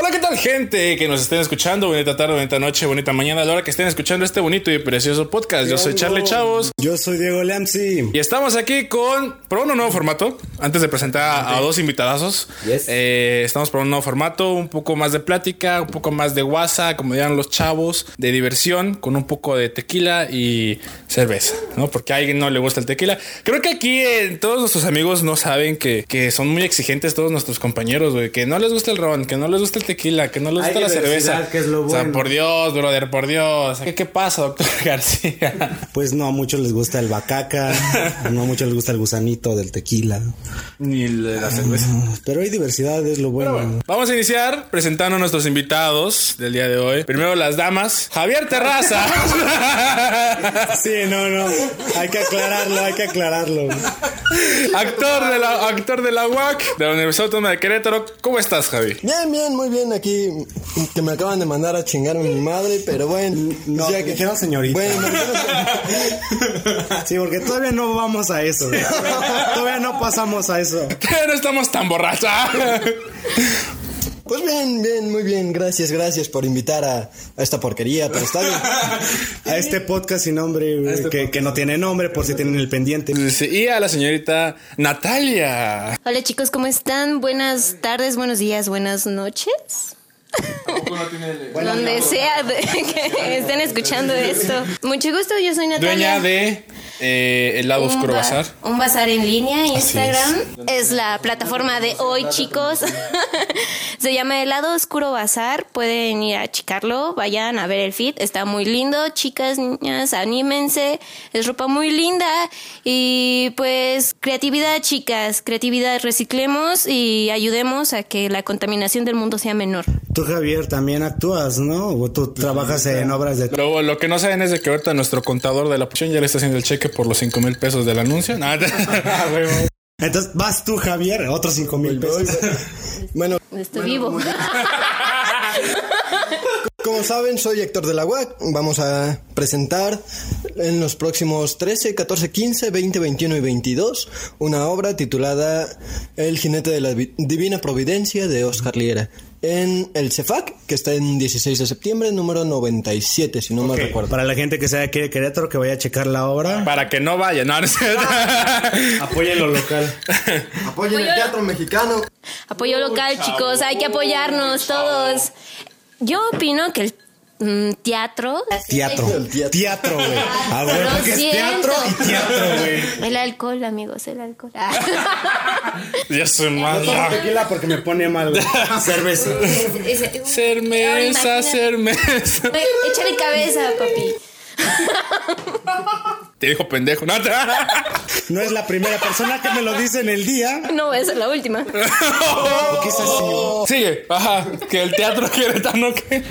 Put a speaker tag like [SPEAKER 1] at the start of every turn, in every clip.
[SPEAKER 1] Hola, ¿qué tal, gente que nos estén escuchando? Bonita tarde, bonita noche, bonita mañana, a la hora que estén escuchando este bonito y precioso podcast. Yo soy Charlie Chavos
[SPEAKER 2] Yo soy Diego Lamsi.
[SPEAKER 1] y estamos aquí con. Por un nuevo formato. Antes de presentar a, dos invitadazos,
[SPEAKER 2] Yes.
[SPEAKER 1] eh, estamos por un nuevo formato, un poco más de plática, un poco más de guasa, como dirán los chavos, de diversión, con un poco de tequila y cerveza, ¿no? Porque a alguien no le gusta el tequila. Creo que aquí eh, todos nuestros amigos no saben que, que son muy exigentes todos nuestros compañeros, güey, que no les gusta el ron, que no les gusta el tequila, que no les
[SPEAKER 2] Hay
[SPEAKER 1] gusta la cerveza.
[SPEAKER 2] que es lo
[SPEAKER 1] O sea, por Dios, brother, por Dios. ¿Qué, qué pasa, doctor García?
[SPEAKER 2] Pues no a muchos les gusta el bacaca, no a muchos les gusta el gusanito del tequila.
[SPEAKER 1] Ni la cerveza.
[SPEAKER 2] Pero hay diversidad, es lo bueno.
[SPEAKER 1] Bueno, vamos a iniciar presentando a nuestros invitados del día de hoy. Primero las damas. Javier Terraza.
[SPEAKER 2] Sí, no, no. Hay que aclararlo, hay que aclararlo.
[SPEAKER 1] actor, de la, actor de la UAC de la Universidad Autónoma de Querétaro. ¿Cómo estás, Javi?
[SPEAKER 3] Bien, bien, muy bien. Aquí que me acaban de mandar a chingar a mi madre, pero bueno.
[SPEAKER 2] No,
[SPEAKER 3] o sea
[SPEAKER 2] te dijeron señorita.
[SPEAKER 3] Bueno,
[SPEAKER 2] Sí, porque todavía no vamos a eso. Todavía no pasamos a eso.
[SPEAKER 1] no estamos tan borrachos.
[SPEAKER 3] Pues bien, bien, muy bien. Gracias, gracias por invitar a, a esta porquería, pero está bien.
[SPEAKER 2] A este podcast sin nombre, güey, que, que no tiene nombre por si tienen el pendiente.
[SPEAKER 1] Sí, y a la señorita Natalia.
[SPEAKER 4] Hola chicos, ¿cómo están? Buenas tardes, buenos días, buenas noches. Donde sea que estén escuchando esto. Mucho gusto, yo soy Natalia.
[SPEAKER 1] Dueña de eh, El Lado Oscuro
[SPEAKER 4] ba-
[SPEAKER 1] Bazar.
[SPEAKER 4] Un bazar en línea. Instagram. Es. la plataforma de hoy, chicos. Se llama Helado Oscuro Bazar. Pueden ir a checarlo. Vayan a ver el feed. Está muy lindo. Chicas, niñas, anímense. Es ropa muy linda. Y pues, creatividad, chicas. Creatividad. Reciclemos y ayudemos a que la contaminación del mundo sea menor.
[SPEAKER 2] Tú, Javier, también actúas, ¿no? O tú trabajas en obras de...
[SPEAKER 1] Pero lo que no saben es de que ahorita nuestro contador de la posición ya le está haciendo el cheque por los 5 mil pesos del anuncio. Nada.
[SPEAKER 2] Entonces, vas tú, Javier, otros cinco mil pesos.
[SPEAKER 3] Bueno,
[SPEAKER 4] Estoy vivo.
[SPEAKER 3] como saben, soy Héctor de la UAC. Vamos a presentar en los próximos 13, 14, 15, 20, 21 y 22 una obra titulada El jinete de la Vi- divina providencia de Oscar Liera. En el CEFAC, que está en 16 de septiembre, número 97, si no mal
[SPEAKER 2] Ok,
[SPEAKER 3] recuerdo.
[SPEAKER 2] Para la gente que sea de aquí de Querétaro, que vaya a checar la obra,
[SPEAKER 1] Para que no vaya, no, no
[SPEAKER 2] apoyen lo local.
[SPEAKER 3] Apoyen el teatro mexicano.
[SPEAKER 4] Apoyo local, chicos, hay que apoyarnos todos. Yo opino que el mm, teatro.
[SPEAKER 2] Teatro.
[SPEAKER 3] Teatro.
[SPEAKER 2] Güey. A
[SPEAKER 4] Lo
[SPEAKER 2] es teatro y teatro, güey.
[SPEAKER 4] El alcohol, amigos, el alcohol.
[SPEAKER 1] ya soy más.
[SPEAKER 2] Tequila porque me pone mal, güey. Cerveza.
[SPEAKER 4] Ese-
[SPEAKER 1] Ser
[SPEAKER 4] Ahora
[SPEAKER 1] mesa,
[SPEAKER 4] imagínate.
[SPEAKER 1] ser mesa.
[SPEAKER 4] Échale cabeza, papi.
[SPEAKER 1] Te dijo pendejo. No, te-
[SPEAKER 2] No es la primera persona que me lo dice en el día.
[SPEAKER 4] No, esa es la última.
[SPEAKER 2] Porque es así.
[SPEAKER 1] Sigue. Ajá. Que el teatro queretano que.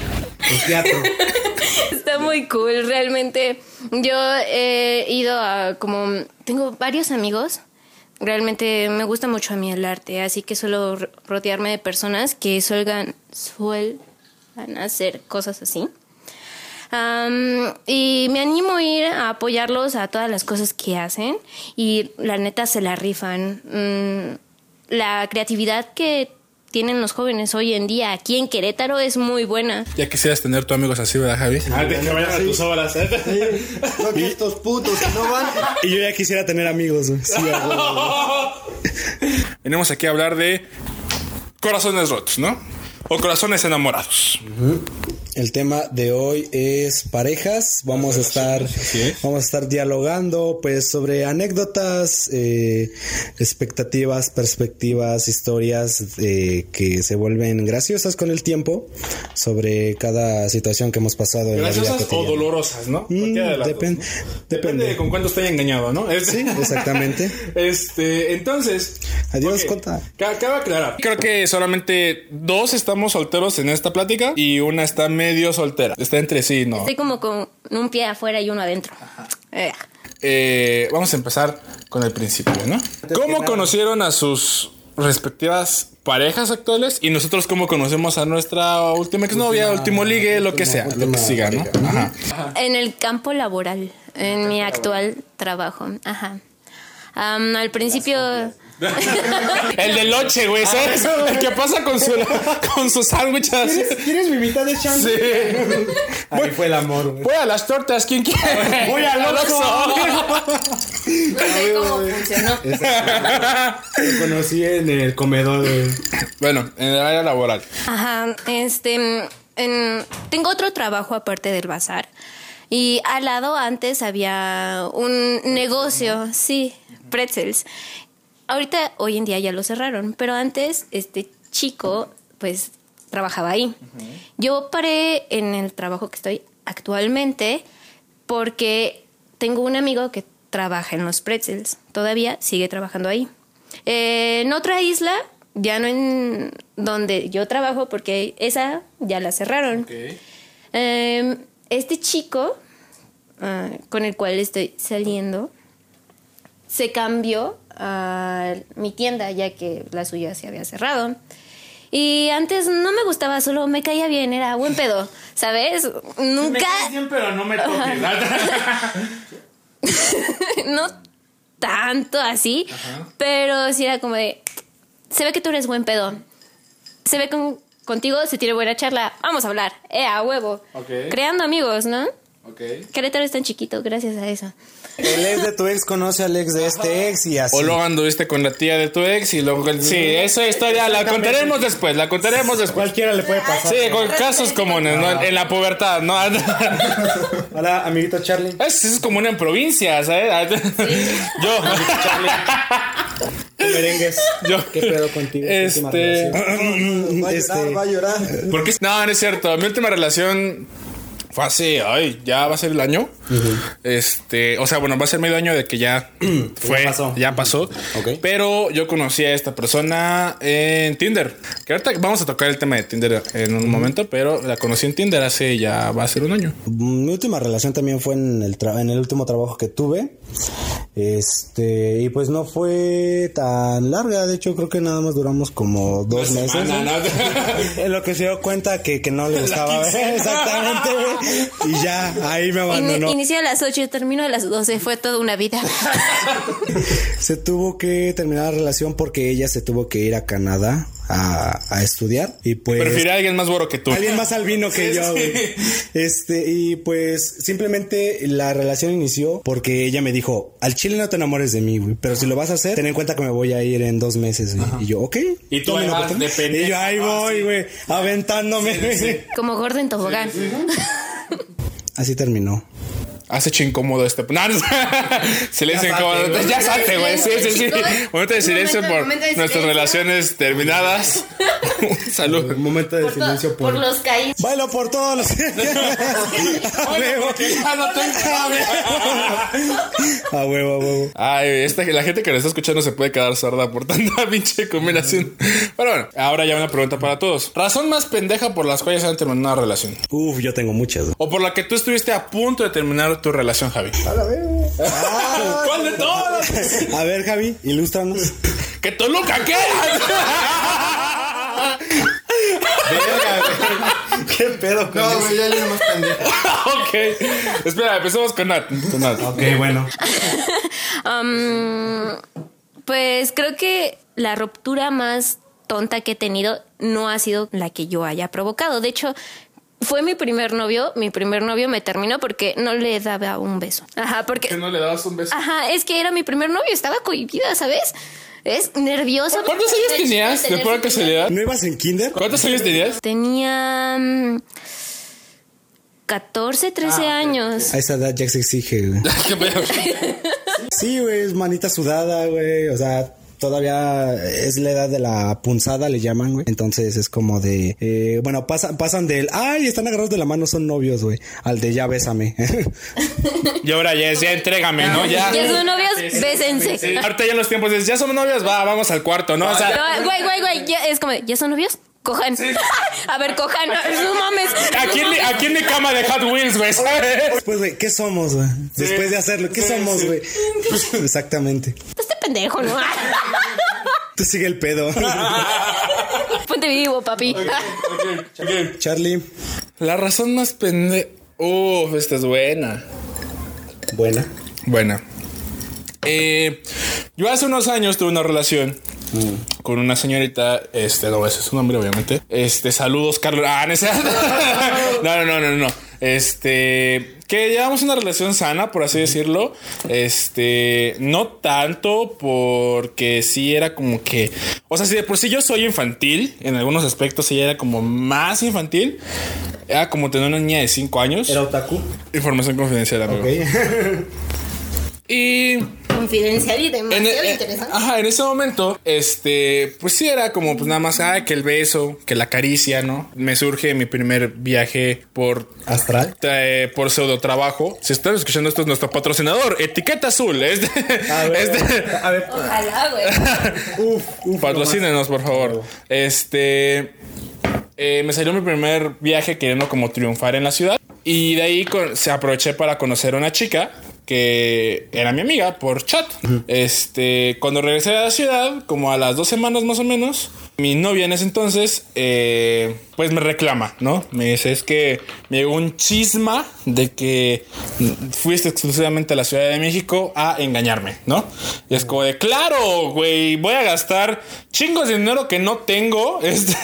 [SPEAKER 2] Teatro.
[SPEAKER 4] Está muy cool, realmente. Yo he ido a como... Tengo varios amigos. Realmente me gusta mucho a mí el arte, así que suelo ro- rodearme de personas que suelgan, suelgan hacer cosas así. Am, y me animo a ir a apoyarlos a todas las cosas que hacen y la neta se la rifan. Mm, la creatividad que tienen los jóvenes hoy en día aquí en Querétaro es muy buena.
[SPEAKER 1] Ya quisieras tener tú amigos así, ¿verdad, Javi?
[SPEAKER 2] Antes que vayan a tus obras, ¿eh?
[SPEAKER 3] No que estos putos que no van.
[SPEAKER 2] Y yo ya quisiera tener amigos. Sí.
[SPEAKER 1] Venimos aquí a hablar de corazones rotos, ¿no? O corazones enamorados.
[SPEAKER 2] El tema de hoy es parejas. Vamos a estar,
[SPEAKER 1] es.
[SPEAKER 2] vamos a estar dialogando, pues, sobre anécdotas, eh, expectativas, perspectivas, historias eh, que se vuelven graciosas con el tiempo sobre cada situación que hemos pasado en la vida
[SPEAKER 1] Graciosas o dolorosas, ¿no?
[SPEAKER 2] Mm,
[SPEAKER 1] de las
[SPEAKER 2] depen-
[SPEAKER 1] dos.
[SPEAKER 2] depende.
[SPEAKER 1] Depende de con cuánto estoy engañado, ¿no?
[SPEAKER 2] Sí, exactamente.
[SPEAKER 1] Este, entonces.
[SPEAKER 2] Adiós,
[SPEAKER 1] ok,
[SPEAKER 2] Cota.
[SPEAKER 1] ca- Cabe aclarar. Creo que solamente dos estamos solteros en esta plática y una está medio soltera. Está entre sí, ¿no?
[SPEAKER 4] Estoy como con un pie afuera y uno adentro. Eh,
[SPEAKER 1] Eh, vamos a empezar con el principio, ¿no? ¿Cómo conocieron a sus respectivas parejas actuales y nosotros cómo conocemos a nuestra última exnovia, último ligue, lo que sea, lo que siga, ¿no? Ajá.
[SPEAKER 4] En el campo laboral, en mi actual trabajo. Ajá. Al principio,
[SPEAKER 1] El de Loche, güey, ¿sabes? El que pasa con su, con sus sándwiches.
[SPEAKER 2] ¿Quieres, ¿Quieres mi mitad de chance?
[SPEAKER 1] Sí.
[SPEAKER 2] Ahí fue el amor, güey.
[SPEAKER 1] Voy a las tortas, ¿quién quiere?
[SPEAKER 2] Voy al Oxxo.
[SPEAKER 4] Sé cómo funcionó.
[SPEAKER 2] Lo conocí en el comedor, güey.
[SPEAKER 1] Bueno, en el área laboral.
[SPEAKER 4] Ajá, este, en- tengo otro trabajo aparte del bazar. Y al lado antes había un negocio, sí, pretzels. Ahorita, hoy en día ya lo cerraron, pero antes este chico, pues, trabajaba ahí. Yo paré en el trabajo que estoy actualmente porque tengo un amigo que trabaja en los pretzels. Todavía sigue trabajando ahí. Eh, en otra isla, ya no en donde yo trabajo, porque esa ya la cerraron. Eh, este chico ah, con el cual estoy saliendo se cambió a mi tienda ya que la suya se había cerrado. Y antes no me gustaba, solo me caía bien, era buen pedo, ¿sabes? Nunca,
[SPEAKER 1] pero no me toques.
[SPEAKER 4] no tanto así, pero sí era como de, se ve que tú eres buen pedo. Se ve con, contigo, se tiene buena charla, vamos a hablar, eh, a huevo. Creando amigos, ¿no?
[SPEAKER 1] Ok.
[SPEAKER 4] Querétaro es tan chiquito gracias a eso.
[SPEAKER 2] El ex de tu ex conoce al ex de este ex y así.
[SPEAKER 1] O luego anduviste con la tía de tu ex y luego... Sí, esa historia la contaremos después, la contaremos después.
[SPEAKER 2] Cualquiera le puede pasar.
[SPEAKER 1] Sí, con casos comunes, ¿no? En la pubertad, ¿no?
[SPEAKER 2] Hola, amiguito Charlie.
[SPEAKER 1] Es, es común en provincia, ¿sabes? Yo.
[SPEAKER 2] Merengues.
[SPEAKER 1] Yo.
[SPEAKER 2] ¿Qué pedo contigo?
[SPEAKER 1] Este.
[SPEAKER 3] Va a llorar, va a llorar.
[SPEAKER 1] ¿Por qué? No, no es cierto. Mi última relación fue hace, ay, ya va a ser el año. Este, o sea, bueno, va a ser medio año de que ya fue, ya
[SPEAKER 2] pasó.
[SPEAKER 1] Pero yo conocí a esta persona en Tinder. Que ahorita vamos a tocar el tema de Tinder en un momento, pero la conocí en Tinder hace ya va a ser un año.
[SPEAKER 2] Mi última relación también fue en el, tra- en el último trabajo que tuve. Este, y pues no fue tan larga. De hecho, creo que nada más duramos como dos meses.
[SPEAKER 1] Semana, ¿no?
[SPEAKER 2] En lo que se dio cuenta que, que no le gustaba. Exactamente, güey. Y ya, ahí me abandonó.
[SPEAKER 4] Inicié a las 8 y terminó a las 12, fue toda una vida.
[SPEAKER 2] Se tuvo que terminar la relación porque ella se tuvo que ir a Canadá a, a estudiar. Y pues.
[SPEAKER 1] Prefiere a alguien más güero que tú.
[SPEAKER 2] Alguien más albino que
[SPEAKER 1] Sí,
[SPEAKER 2] yo,
[SPEAKER 1] sí.
[SPEAKER 2] güey. Este, y pues simplemente la relación inició porque ella me dijo, al chile no te enamores de mí, güey, pero si lo vas a hacer, ten en cuenta que me voy a ir en dos meses, güey. Y yo, ok.
[SPEAKER 1] Y tú pendejo.
[SPEAKER 2] Y yo ahí
[SPEAKER 1] Ah,
[SPEAKER 2] voy,
[SPEAKER 1] sí.
[SPEAKER 2] güey, aventándome. güey.
[SPEAKER 4] Como gordo en tobogán.
[SPEAKER 2] Así terminó.
[SPEAKER 1] Hace hecho incómodo este. No, no, silencio
[SPEAKER 2] Ya
[SPEAKER 1] incómodo.
[SPEAKER 2] salte,
[SPEAKER 1] ya salte, güey. Sí, sí, sí. Momento de silencio
[SPEAKER 4] momento-
[SPEAKER 1] por
[SPEAKER 4] momento de
[SPEAKER 1] nuestras
[SPEAKER 4] silencio.
[SPEAKER 1] relaciones terminadas. Salud.
[SPEAKER 2] Un momento de
[SPEAKER 4] Por,
[SPEAKER 2] silencio por...
[SPEAKER 4] por los caídos.
[SPEAKER 2] Bailo por todos los... a huevo. A huevo, a huevo.
[SPEAKER 1] Ay, esta, la gente que nos está escuchando se puede quedar sorda por tanta pinche combinación. Pero bueno, ahora ya una pregunta para todos. Razón más pendeja por las cuales han terminado una relación.
[SPEAKER 2] Uf, yo tengo muchas.
[SPEAKER 1] O por la que tú estuviste a punto de terminar tu relación, Javi.
[SPEAKER 3] A la vez.
[SPEAKER 1] ¿Cuál de todas?
[SPEAKER 2] A ver, Javi, ilústranos.
[SPEAKER 1] ¡Que Toluca qué!
[SPEAKER 2] ¿Qué pedo con
[SPEAKER 3] No, güey, ya viene más pendejo.
[SPEAKER 1] ok. Espera, empecemos con Nat. Con Nat.
[SPEAKER 2] Ok, bueno.
[SPEAKER 4] Am, pues creo que la ruptura más tonta que he tenido no ha sido la que yo haya provocado. De hecho, fue mi primer novio. Mi primer novio me terminó porque no le daba un beso. Ajá, porque.
[SPEAKER 1] ¿Que no le dabas un beso?
[SPEAKER 4] Ajá, es que era mi primer novio, estaba cohibida, ¿sabes? Es nerviosa.
[SPEAKER 1] ¿Cuántos años tenías? ¿De pura casualidad?
[SPEAKER 2] ¿No ibas en kinder?
[SPEAKER 1] ¿Cuántos años tenías?
[SPEAKER 4] Tenía mm, 14, 13 años.
[SPEAKER 2] A esa edad ya se exige, güey. Sí, güey, es manita sudada, güey. O sea, todavía es la edad de la punzada, le llaman, güey. Entonces es como de, eh, bueno, pasan, pasan del, ay, están agarrados de la mano, son novios, güey. Al de ya bésame.
[SPEAKER 1] Y ahora ya, ya entrégame, ¿no? Ya.
[SPEAKER 4] Ya son novios, bésense.
[SPEAKER 1] Ahorita ya en los tiempos es, ya somos novios, va, vamos al cuarto, ¿no? O sea,
[SPEAKER 4] No, Güey, güey, güey, ya, es como, ¿ya son novios? Cojan. A ver, cojan. No mames.
[SPEAKER 1] aquí en, mi, aquí en mi cama de Hot Wheels, güey.
[SPEAKER 2] Después, güey, ¿qué somos, güey? Después de hacerlo, ¿qué
[SPEAKER 1] Sí,
[SPEAKER 2] somos,
[SPEAKER 1] sí.
[SPEAKER 2] güey? Exactamente.
[SPEAKER 4] Este pendejo, ¿no?
[SPEAKER 2] Tú sigue el pedo.
[SPEAKER 4] Ponte vivo, papi.
[SPEAKER 2] Charlie,
[SPEAKER 1] La razón más pende... Uf, esta es buena.
[SPEAKER 2] buena.
[SPEAKER 1] Buena. Eh, Yo hace unos años tuve una relación con una señorita, este, no, ese es su nombre, obviamente. Este, saludos, Carlos. Ah, no, no, no, no, no, no. Este, que llevamos una relación sana, por así decirlo. Este, no tanto porque sí era como que, o sea, si de por sí yo soy infantil, en algunos aspectos sí era como más infantil. Era como tener una niña de 5 años.
[SPEAKER 2] ¿Era otaku?
[SPEAKER 1] Información confidencial, amigo.
[SPEAKER 2] Ok.
[SPEAKER 1] Y
[SPEAKER 4] Confidencial y
[SPEAKER 1] en,
[SPEAKER 4] demasiado
[SPEAKER 1] eh,
[SPEAKER 4] interesante.
[SPEAKER 1] ajá, en ese momento, este, pues sí era como pues nada más, ah, que el beso, que la caricia, ¿no? Me surge mi primer viaje por
[SPEAKER 2] ¿Astral?
[SPEAKER 1] eh, por pseudo trabajo. Si están escuchando esto es nuestro patrocinador, Etiqueta Azul. Es de-
[SPEAKER 2] A ver,
[SPEAKER 1] es de-
[SPEAKER 2] a ver.
[SPEAKER 4] Ojalá, güey.
[SPEAKER 2] Uf, uf.
[SPEAKER 1] patrocínenos, por favor. Este eh, me salió mi primer viaje queriendo como triunfar en la ciudad y de ahí con- se aproveché para conocer a una chica que era mi amiga por chat. Este, cuando regresé a la ciudad, como a las dos semanas más o menos, mi novia en ese entonces, eh, pues me reclama, ¿no? Me dice, es que me llegó un chisma de que fuiste exclusivamente a la Ciudad de México a engañarme, ¿no? Y es como de, claro, güey, voy a gastar chingos de dinero que no tengo este,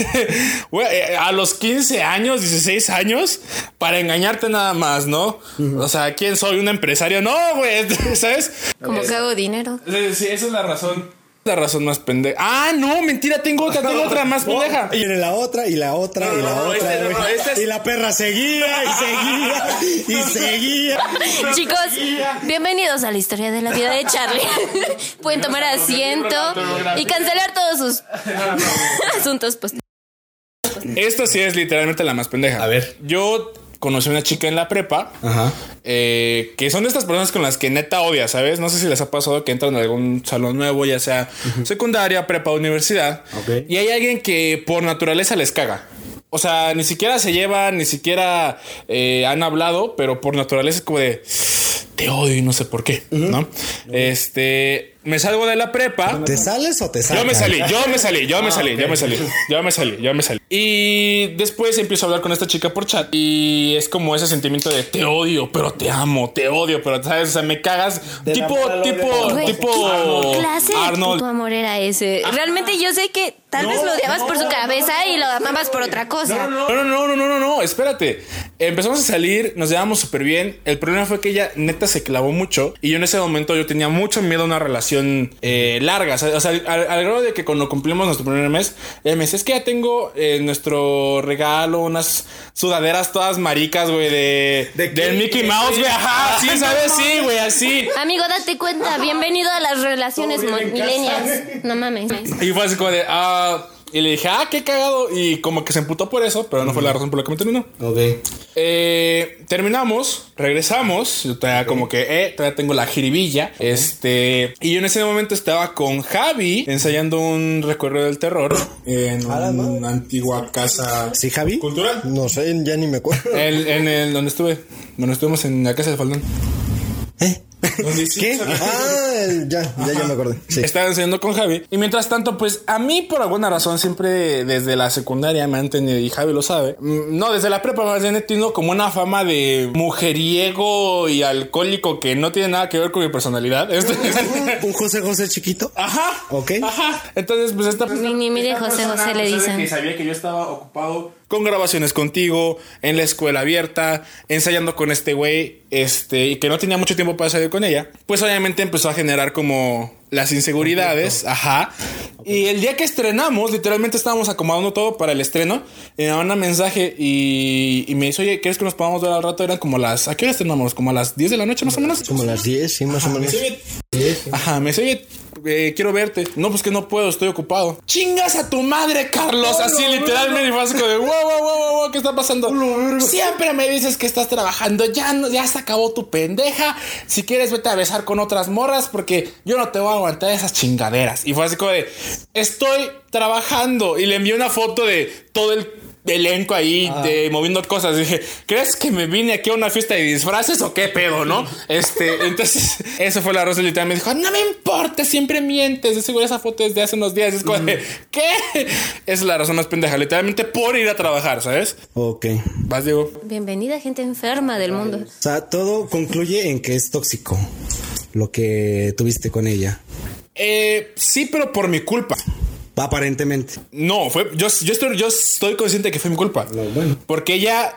[SPEAKER 1] eh, a los 15 años, 16 años, para engañarte nada más, ¿no? O sea, ¿quién soy? ¿Un empresario? No, güey, ¿sabes?
[SPEAKER 4] Como que hago dinero.
[SPEAKER 1] Sí, esa es la razón. La razón más pendeja. Ah, no, mentira, tengo otra, tengo otra más pendeja.
[SPEAKER 2] Y viene la otra, y la otra, y la
[SPEAKER 1] No,
[SPEAKER 2] otra.
[SPEAKER 1] este no, este es-
[SPEAKER 2] Y la perra seguía, y seguía, y seguía.
[SPEAKER 4] Chicos, bienvenidos a la historia de la vida de Charlie. Pueden tomar asiento y cancelar todos sus asuntos pues.
[SPEAKER 1] Esto sí es literalmente la más pendeja.
[SPEAKER 2] A ver.
[SPEAKER 1] Yo conocí a una chica en la prepa.
[SPEAKER 2] Ajá.
[SPEAKER 1] eh, que son de estas personas con las que neta odia, ¿sabes? No sé si les ha pasado que entran a algún salón nuevo, ya sea secundaria, prepa, universidad. Y hay alguien que por naturaleza les caga. O sea, ni siquiera se llevan, ni siquiera eh, han hablado, pero por naturaleza es como de te odio y no sé por qué, ¿no? Este, me salgo de la prepa.
[SPEAKER 2] ¿Te sales o te sales?
[SPEAKER 1] Yo me salí, yo me salí, yo me salí, yo me salí, yo me salí, yo me salí. Y después empiezo a hablar con esta chica por chat y es como ese sentimiento de te odio, pero te amo, te odio, pero sabes, o sea, me cagas. Tipo, tipo, tipo
[SPEAKER 4] ¿qué clase
[SPEAKER 1] Arnold.
[SPEAKER 4] puto amor era ese? Realmente yo sé que tal vez lo odiabas por su cabeza y lo amabas por otra cosa.
[SPEAKER 1] No, no, no, no, no, no, no, espérate. Empezamos a salir, nos llevamos súper bien. El problema fue que ella neta se clavó mucho y yo en ese momento yo tenía mucho miedo a una relación eh, larga. O sea, o sea, al, al grado de que cuando cumplimos nuestro primer mes, ella me dice, es que ya tengo eh, nuestro regalo, unas sudaderas todas maricas, güey, de, del Mickey
[SPEAKER 2] ¿De
[SPEAKER 1] Mouse, güey. Ajá, sí, ¿sabes? Sí, güey, así.
[SPEAKER 4] Amigo, date cuenta. Bienvenido a las relaciones milenias. No mames.
[SPEAKER 1] Y fue así como de, ah, y le dije, ah, qué cagado. Y como que se emputó por eso, pero no fue la razón por la que me terminó.
[SPEAKER 2] Ok.
[SPEAKER 1] Eh, terminamos, regresamos. Yo todavía como que, eh, todavía tengo la jiribilla. Este, y yo en ese momento estaba con Javi ensayando un recorrido del terror en una antigua casa
[SPEAKER 2] ¿Sí, Javi?
[SPEAKER 1] cultural.
[SPEAKER 3] No sé, ya ni me acuerdo.
[SPEAKER 1] El- en el donde estuve, donde estuvimos en la casa de Faldón.
[SPEAKER 3] ¿Eh?
[SPEAKER 2] ¿Qué?
[SPEAKER 3] Ah, ya, ya, ya me acordé. Sí.
[SPEAKER 1] Estaba enseñando con Javi. Y mientras tanto, pues a mí, por alguna razón, siempre desde la secundaria me han tenido, y Javi lo sabe. mm, No, desde la prepa más bien he tenido como una fama de mujeriego y alcohólico que no tiene nada que ver con mi personalidad. Este-
[SPEAKER 2] ¿Un José José chiquito?
[SPEAKER 1] Ajá.
[SPEAKER 2] Ok.
[SPEAKER 1] Ajá. Entonces, pues esta
[SPEAKER 4] Ni- ni mire
[SPEAKER 1] esta
[SPEAKER 4] José
[SPEAKER 1] persona,
[SPEAKER 4] José le
[SPEAKER 1] pues,
[SPEAKER 4] dicen.
[SPEAKER 1] Que sabía que yo estaba ocupado con grabaciones contigo, en la escuela abierta, ensayando con este güey, este, y que no tenía mucho tiempo para salir con ella. Pues obviamente empezó a generar como las inseguridades. Ajá. Y el día que estrenamos, literalmente estábamos acomodando todo para el estreno. Y me mandan mensaje y, y me dice, oye, ¿quieres que nos podamos ver al rato? Eran como las. ¿A qué hora estrenamos? Como a las 10 de la noche más o menos.
[SPEAKER 3] Como las 10, sí, más o
[SPEAKER 1] Me
[SPEAKER 3] menos.
[SPEAKER 1] dice, oye, Ajá, me dice, oye, eh, quiero verte. No, pues que no puedo, estoy ocupado. Chingas a tu madre, Carlos. Así literalmente fue así como de, wow, wow, wow, wow, ¿qué está pasando? Siempre me dices que estás trabajando. Ya, no, ya se acabó tu pendeja. Si quieres, vete a besar con otras morras porque yo no te voy a aguantar esas chingaderas. Y fue así como de, estoy trabajando. Y le envié una foto de todo el elenco ahí de moviendo cosas. Dije, ¿crees que me vine aquí a una fiesta de disfraces o qué pedo, no? Este, entonces, eso fue la rosa literal. Me dijo, no me importa, siempre mientes. De seguro esa foto es de hace unos días. Es como de, ¿qué? Esa es la razón más pendeja, literalmente por ir a trabajar, ¿sabes?
[SPEAKER 2] Ok.
[SPEAKER 1] Vas, Diego.
[SPEAKER 4] Bienvenida, gente enferma del mundo.
[SPEAKER 2] O sea, todo concluye en que es tóxico lo que tuviste con ella.
[SPEAKER 1] Eh, sí, pero por mi culpa.
[SPEAKER 2] Aparentemente.
[SPEAKER 1] No, fue. Yo, yo, estoy, yo estoy consciente de que fue mi culpa.
[SPEAKER 2] bueno.
[SPEAKER 1] Porque ella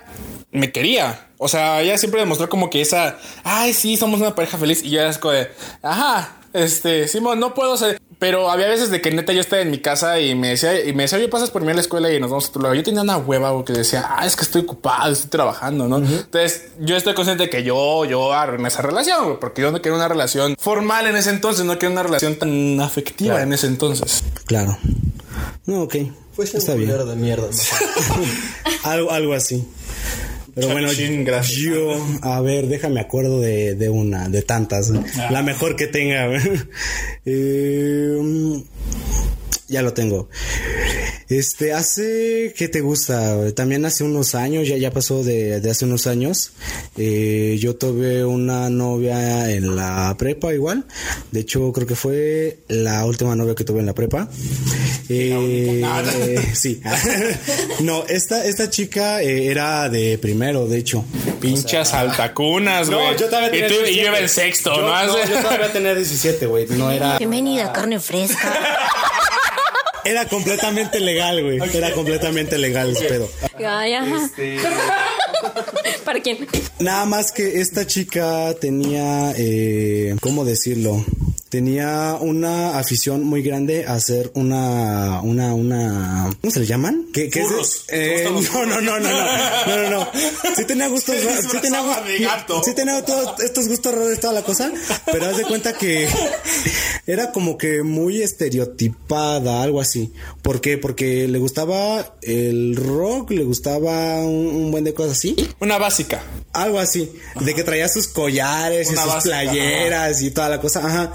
[SPEAKER 1] me quería. O sea, ella siempre demostró como que esa. Ay, sí, somos una pareja feliz. Y yo era como de. Ajá. Este, Simón, no puedo ser. Pero había veces de que neta yo estaba en mi casa y me decía, y me decía, oye, pasas por mí a la escuela y nos vamos a tu lado. Yo tenía una hueva que decía, ah, es que estoy ocupado, estoy trabajando, ¿no? Entonces, yo estoy consciente de que yo, yo arruiné esa relación, porque yo no quería una relación formal en ese entonces, no quería una relación tan afectiva en ese entonces.
[SPEAKER 2] Claro. No, ok.
[SPEAKER 3] Fue
[SPEAKER 2] Está bien.
[SPEAKER 3] de mierda.
[SPEAKER 2] algo, algo así. Pero bueno,
[SPEAKER 1] gracias.
[SPEAKER 2] yo, a ver, déjame acuerdo de, de una, de tantas.
[SPEAKER 1] Ah.
[SPEAKER 2] La mejor que tenga. Eh, ya lo tengo. Este, hace, ¿qué te gusta? También hace unos años, ya, ya pasó de, de hace unos años. Eh, yo tuve una novia en la prepa igual. De hecho, creo que fue la última novia que tuve en la prepa. Eh, eh, sí. no, esta, esta chica eh, era de primero, de hecho.
[SPEAKER 1] Pinchas altacunas, güey. y, tú, y yo iba en sexto,
[SPEAKER 2] Yo,
[SPEAKER 1] ¿no?
[SPEAKER 2] no, yo todavía tenía 17, güey. No era.
[SPEAKER 4] Bienvenida, carne fresca.
[SPEAKER 2] Era completamente legal, güey. Era completamente legal ese pedo.
[SPEAKER 4] Ay, ajá.
[SPEAKER 1] Este,
[SPEAKER 4] ¿Para quién?
[SPEAKER 2] Nada más que esta chica tenía, eh, ¿cómo decirlo? Tenía una afición muy grande a hacer una, una, una, ¿cómo se le llaman? ¿Qué, qué es? Eh,
[SPEAKER 1] ¿Te gustan
[SPEAKER 2] no, no, no, no, no, no, no, no. Sí tenía gustos, sí tenía, sí tenía todos estos gustos raros, toda la cosa, pero haz de cuenta que era como que muy estereotipada, algo así. ¿Por qué? Porque le gustaba el rock, le gustaba un, un buen de cosas así.
[SPEAKER 1] Una básica.
[SPEAKER 2] Algo así, de que traía sus collares y sus
[SPEAKER 1] básica,
[SPEAKER 2] playeras y toda la cosa, ajá.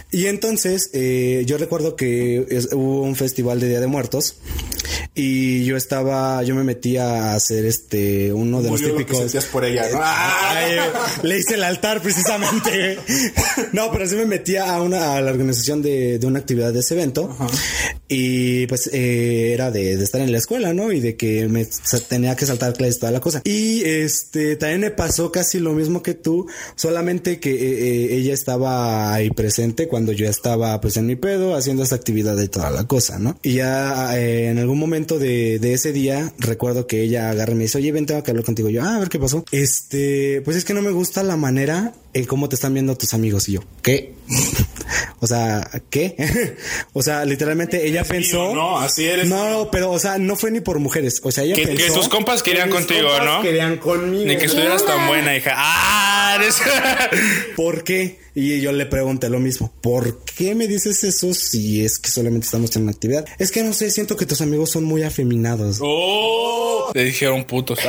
[SPEAKER 2] Y entonces eh, yo recuerdo que es- hubo un festival de Día de Muertos y yo estaba, yo me metí a hacer este, uno de
[SPEAKER 1] Murió
[SPEAKER 2] los
[SPEAKER 1] lo que
[SPEAKER 2] típicos...
[SPEAKER 1] sentías por ella, ¿no?
[SPEAKER 2] Ay, le hice el altar precisamente. No, pero sí me metí a una a la organización de, de una actividad de ese evento y pues eh, era de, de estar en la escuela, ¿no? Y de que me tenía que saltar clases toda la cosa. Y este también me pasó casi lo mismo que tú, solamente que eh, eh, ella estaba ahí presente cuando yo estaba pues en mi pedo haciendo esa actividad y toda la cosa, ¿no? Y ya eh, en algún momento de, de ese día recuerdo que ella agarra y me dice, oye, ven, tengo que hablar contigo. Yo, ah, a ver qué pasó. Este, pues es que no me gusta la manera en cómo te están viendo tus amigos. Y yo, ¿qué? o sea, ¿qué? o sea, literalmente ella pensó.
[SPEAKER 1] no, así eres.
[SPEAKER 2] No, pero, o sea, no fue ni por mujeres. O sea, ella
[SPEAKER 1] Que- que
[SPEAKER 2] pensó.
[SPEAKER 1] tus compas querían
[SPEAKER 2] mis
[SPEAKER 1] contigo,
[SPEAKER 2] compas
[SPEAKER 1] ¿no?
[SPEAKER 2] Querían conmigo.
[SPEAKER 1] Ni que estuvieras tan buena, hija. Ah, eres.
[SPEAKER 2] ¿Por qué? Y yo le pregunté lo mismo. ¿Por qué me dices eso si es que solamente estamos en una actividad? Es que no sé, siento que tus amigos son muy afeminados.
[SPEAKER 1] oh. Le dijeron putos.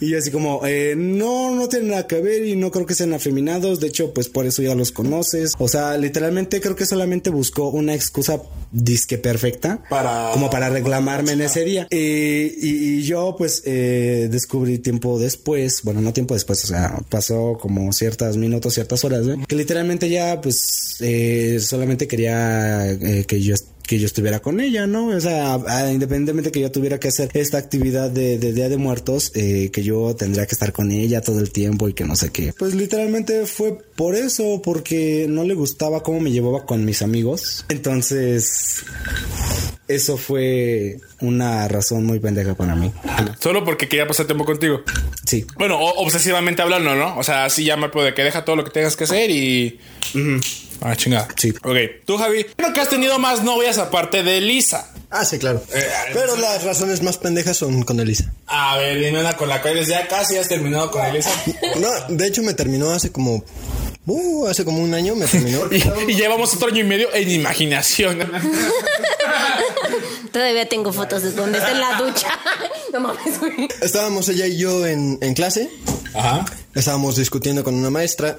[SPEAKER 2] Y yo así como, eh, no, no tiene nada que ver y no creo que afeminados. De hecho, pues por eso ya los conoces. O sea, literalmente creo que solamente buscó una excusa disque perfecta
[SPEAKER 1] Para-
[SPEAKER 2] como para reclamarme en ese día. Eh, y, y yo pues eh, descubrí tiempo después, bueno, no tiempo después, o sea, pasó como ciertos minutos, ciertas horas, ¿no? que literalmente ya pues eh, solamente quería eh, que yo que yo estuviera con ella, ¿no? O sea, independientemente que yo tuviera que hacer esta actividad de, de Día de Muertos, eh, que yo tendría que estar con ella todo el tiempo y que no sé qué. Pues literalmente fue por eso, porque no le gustaba cómo me llevaba con mis amigos. Entonces, eso fue una razón muy pendeja para mí.
[SPEAKER 1] Solo porque quería pasar tiempo contigo.
[SPEAKER 2] Sí.
[SPEAKER 1] Bueno, obsesivamente hablando, ¿no? O sea, así ya me puede que deja todo lo que tengas que hacer y. Ah, chingada.
[SPEAKER 2] Sí.
[SPEAKER 1] Ok. Tú, Javi, creo que has tenido más novias aparte de Lisa.
[SPEAKER 3] Ah, sí, claro.
[SPEAKER 1] Eh,
[SPEAKER 3] Pero las razones más pendejas son con Elisa.
[SPEAKER 1] A ver, dime una con la que eres ya casi has terminado con Elisa.
[SPEAKER 3] No, de hecho me terminó hace como... Uh, hace como un año me terminó.
[SPEAKER 1] y, y llevamos otro año y medio en imaginación.
[SPEAKER 4] Todavía tengo fotos de donde está en la ducha. No mames, güey.
[SPEAKER 3] Estábamos ella y yo en, en clase.
[SPEAKER 1] Ajá.
[SPEAKER 3] Estábamos discutiendo con una maestra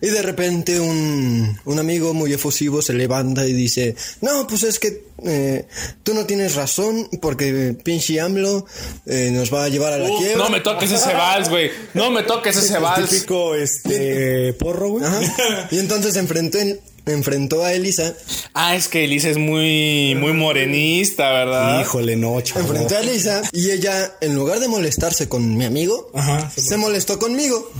[SPEAKER 3] y de repente un, un amigo muy efusivo se levanta y dice, no, pues es que eh, tú no tienes razón porque pinche AMLO eh, nos va a llevar a la quiebra.
[SPEAKER 1] No me toques ese vals, güey. No me toques ese vals.
[SPEAKER 2] Típico, este, porro, güey.
[SPEAKER 3] Y entonces enfrentó, en- enfrentó a Elisa,
[SPEAKER 1] Ah, es que Elisa es muy, muy morenista, ¿verdad?
[SPEAKER 2] Híjole, no, chavo.
[SPEAKER 3] enfrentó a Elisa y ella, en lugar de molestarse con mi amigo,
[SPEAKER 1] Ajá.
[SPEAKER 3] se molestó conmigo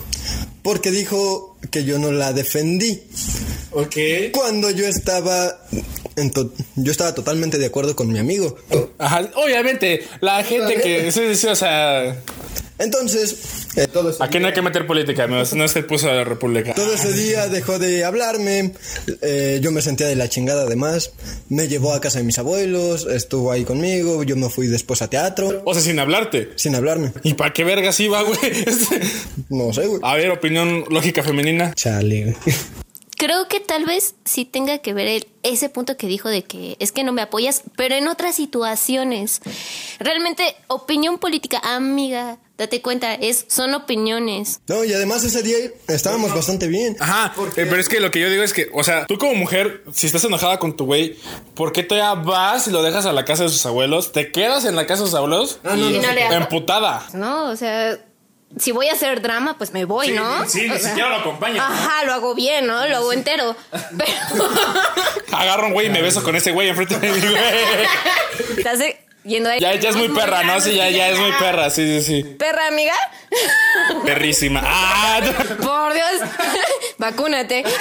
[SPEAKER 3] porque dijo que yo no la defendí.
[SPEAKER 1] Ok.
[SPEAKER 3] Cuando yo estaba. yo estaba totalmente de acuerdo con mi amigo.
[SPEAKER 1] Ajá, obviamente, la gente que. Sí, sí, o sea.
[SPEAKER 3] Entonces, eh, todo, ese
[SPEAKER 1] Aquí no hay que meter política, amigos. No se puso la república.
[SPEAKER 3] todo ese día dejó de hablarme. eh, yo me sentía de la chingada además. Me llevó a casa de mis abuelos. Estuvo ahí conmigo. Yo me fui después a teatro.
[SPEAKER 1] O sea, sin hablarte.
[SPEAKER 3] Sin hablarme.
[SPEAKER 1] ¿Y para qué vergas iba, güey?
[SPEAKER 3] No sé, güey.
[SPEAKER 1] A ver, opinión lógica femenina.
[SPEAKER 2] Chale, güey.
[SPEAKER 4] Creo que tal vez sí tenga que ver el- ese punto que dijo de que es que no me apoyas, pero en otras situaciones. Realmente, opinión política, amiga, date cuenta, es, son opiniones.
[SPEAKER 3] No, y además ese día estábamos bastante bien.
[SPEAKER 1] Ajá, eh, pero es que lo que yo digo es que, o sea, tú como mujer, si estás enojada con tu güey, ¿por qué todavía vas y lo dejas a la casa de sus abuelos? ¿Te quedas en la casa de sus abuelos?
[SPEAKER 3] Ah, no,
[SPEAKER 4] Y no le hago-
[SPEAKER 1] Emputada.
[SPEAKER 4] ¿no? O sea, si voy a hacer drama, pues me voy, ¿no?
[SPEAKER 1] sí, ni
[SPEAKER 4] O sea,
[SPEAKER 1] siquiera lo acompañas, ¿no?
[SPEAKER 4] Ajá, lo hago bien, ¿no? Lo hago entero. Pero
[SPEAKER 1] Agarro un güey y me beso con ese güey enfrente de mi güey.
[SPEAKER 4] estás yendo ahí.
[SPEAKER 1] Ya, ya es muy perra, ¿no? Sí, ya, ya es muy perra, sí, sí, sí.
[SPEAKER 4] Perra, amiga.
[SPEAKER 1] Perrísima. Ah,
[SPEAKER 4] Por Dios. Vacúnate.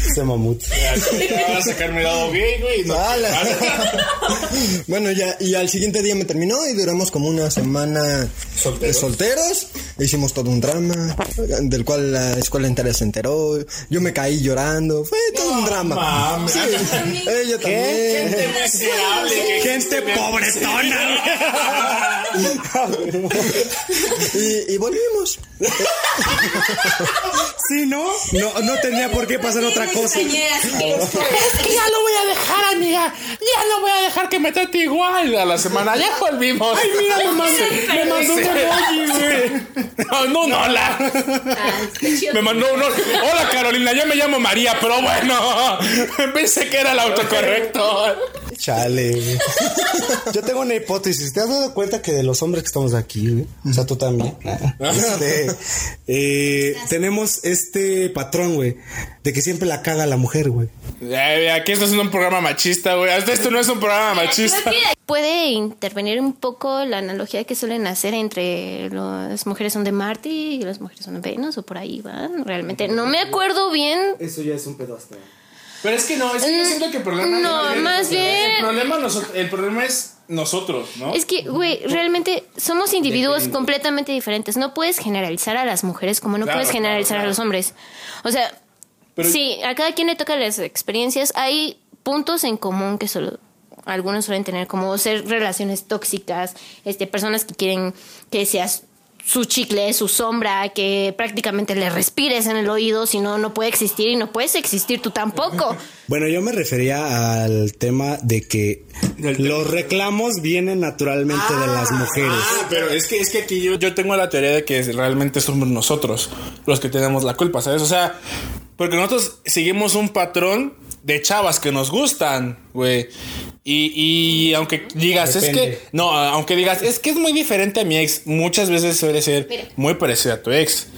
[SPEAKER 2] Ese mamut.
[SPEAKER 1] Vas a sacar mi lado gay, güey. No.
[SPEAKER 3] Bueno, ya, y al siguiente día me terminó y duramos como una semana
[SPEAKER 1] ¿Solteros?
[SPEAKER 3] solteros. Hicimos todo un drama, del cual la escuela entera se enteró. Yo me caí llorando. Fue todo un drama.
[SPEAKER 1] mames.
[SPEAKER 3] Sí, ella también.
[SPEAKER 2] Gente pobretona.
[SPEAKER 3] Y, y volvimos.
[SPEAKER 2] Sí, ¿no? No, no tenía por qué pasar otra cosa.
[SPEAKER 1] Es que ya lo voy a dejar, amiga. Ya lo voy a dejar que me trate igual. A la semana ya volvimos. Ay, mira, me mandó, me mandó un emoji, güey. No, no, no, hola. Me mandó un hola Carolina, yo me llamo María, pero bueno, pensé que era el autocorrecto.
[SPEAKER 2] Chale, güey. Yo tengo una hipótesis. ¿Te has dado cuenta que de los hombres que estamos aquí, güey? O sea, tú también. Este, eh, tenemos este patrón, güey, de que siempre la caga la mujer, güey.
[SPEAKER 1] Aquí esto es un programa machista, güey. Hasta esto no es un programa machista.
[SPEAKER 4] Puede intervenir un poco la analogía que suelen hacer entre las mujeres son de Marte y las mujeres son de Venus o por ahí van. Realmente no me acuerdo bien.
[SPEAKER 2] Eso ya es un pedo hasta.
[SPEAKER 1] Pero es que no, es que yo siento que el problema
[SPEAKER 4] No, más bien-
[SPEAKER 1] El problema, el problema es nosotros, ¿no?
[SPEAKER 4] Es que, güey, realmente somos individuos completamente diferentes. No puedes generalizar a las mujeres como no
[SPEAKER 1] Claro,
[SPEAKER 4] puedes generalizar
[SPEAKER 1] claro,
[SPEAKER 4] a los hombres. O sea, Sí, a cada quien le toca las experiencias. Hay puntos en común que solo algunos suelen tener, como ser relaciones tóxicas, este, personas que quieren que seas su chicle, su sombra, que prácticamente le respires en el oído, si no, no puede existir y no puedes existir tú tampoco.
[SPEAKER 2] Bueno, yo me refería al tema de que los reclamos vienen naturalmente de las mujeres.
[SPEAKER 1] Ah, pero es que, es que aquí yo, yo tengo la teoría de que realmente somos nosotros los que tenemos la culpa, ¿sabes? O sea, porque nosotros seguimos un patrón de chavas que nos gustan, güey. Y, y aunque digas, es
[SPEAKER 2] Depende.
[SPEAKER 1] que, no, aunque digas, es que es muy diferente a mi ex, muchas veces suele ser
[SPEAKER 4] Mira.
[SPEAKER 1] muy parecido a tu ex.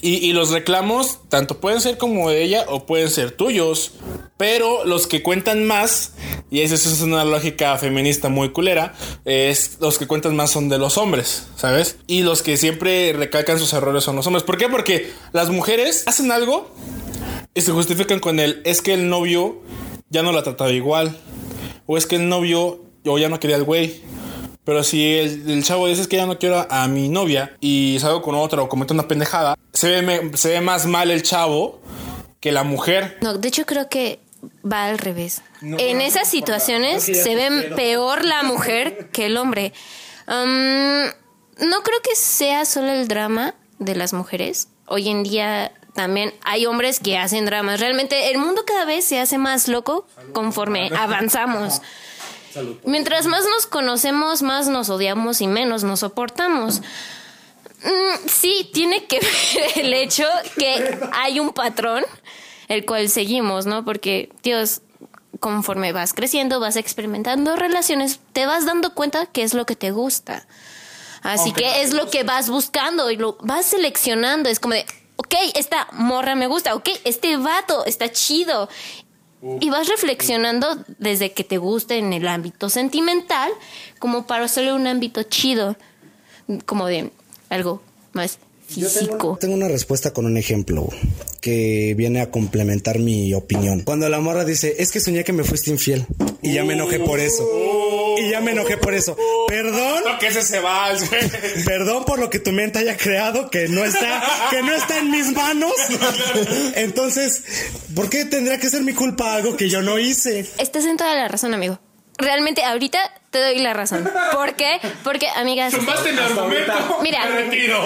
[SPEAKER 1] Y, y los reclamos, tanto pueden ser como de ella o pueden ser tuyos. Pero los que cuentan más, y esa es una lógica feminista muy culera, es los que cuentan más son de los hombres, ¿sabes? Y los que siempre recalcan sus errores son los hombres. ¿Por qué? Porque las mujeres hacen algo y se justifican con el es que el novio ya no la trataba igual. O es que el novio o ya no quería al güey. Pero si el, el chavo dice "Es que ya no quiero a, a mi novia y salgo con otra o comete una pendejada, se ve, me- se ve más mal el chavo que la mujer.
[SPEAKER 4] No, de hecho creo que va al revés.
[SPEAKER 1] No,
[SPEAKER 4] en
[SPEAKER 1] no,
[SPEAKER 4] esas situaciones se ve peor la mujer que el hombre. No creo que sea solo el drama de las mujeres. Hoy en día también hay hombres que hacen dramas. Realmente el mundo cada vez se hace más loco conforme avanzamos. Mientras más nos conocemos, más nos odiamos y menos nos soportamos. Mm, sí, tiene que ver el hecho que hay un patrón el cual seguimos, ¿no? Porque, Dios, conforme vas creciendo, vas experimentando relaciones, te vas dando cuenta qué es lo que te gusta. Así
[SPEAKER 1] Aunque
[SPEAKER 4] que es lo que vas buscando y lo vas seleccionando. Es como de, ok, esta morra me gusta, ok, este vato está chido. Y vas reflexionando desde que te gusta en el ámbito sentimental, como para hacerle un ámbito chido, como de algo más
[SPEAKER 2] Yo
[SPEAKER 4] físico.
[SPEAKER 2] tengo, tengo una respuesta con un ejemplo. que viene a complementar mi opinión. Cuando la morra dice, es que soñé que me fuiste infiel. Y ya me enojé por eso. Ya me enojé por eso. Perdón.
[SPEAKER 1] No, que ese se va.
[SPEAKER 2] Perdón por lo que tu mente haya creado que no está, que no está en mis manos. Entonces, ¿por qué tendría que ser mi culpa algo que yo no hice?
[SPEAKER 4] Estás en toda la razón, amigo. Realmente ahorita te doy la razón. ¿Por qué? Porque, amigas. Mira.
[SPEAKER 1] Me retiro.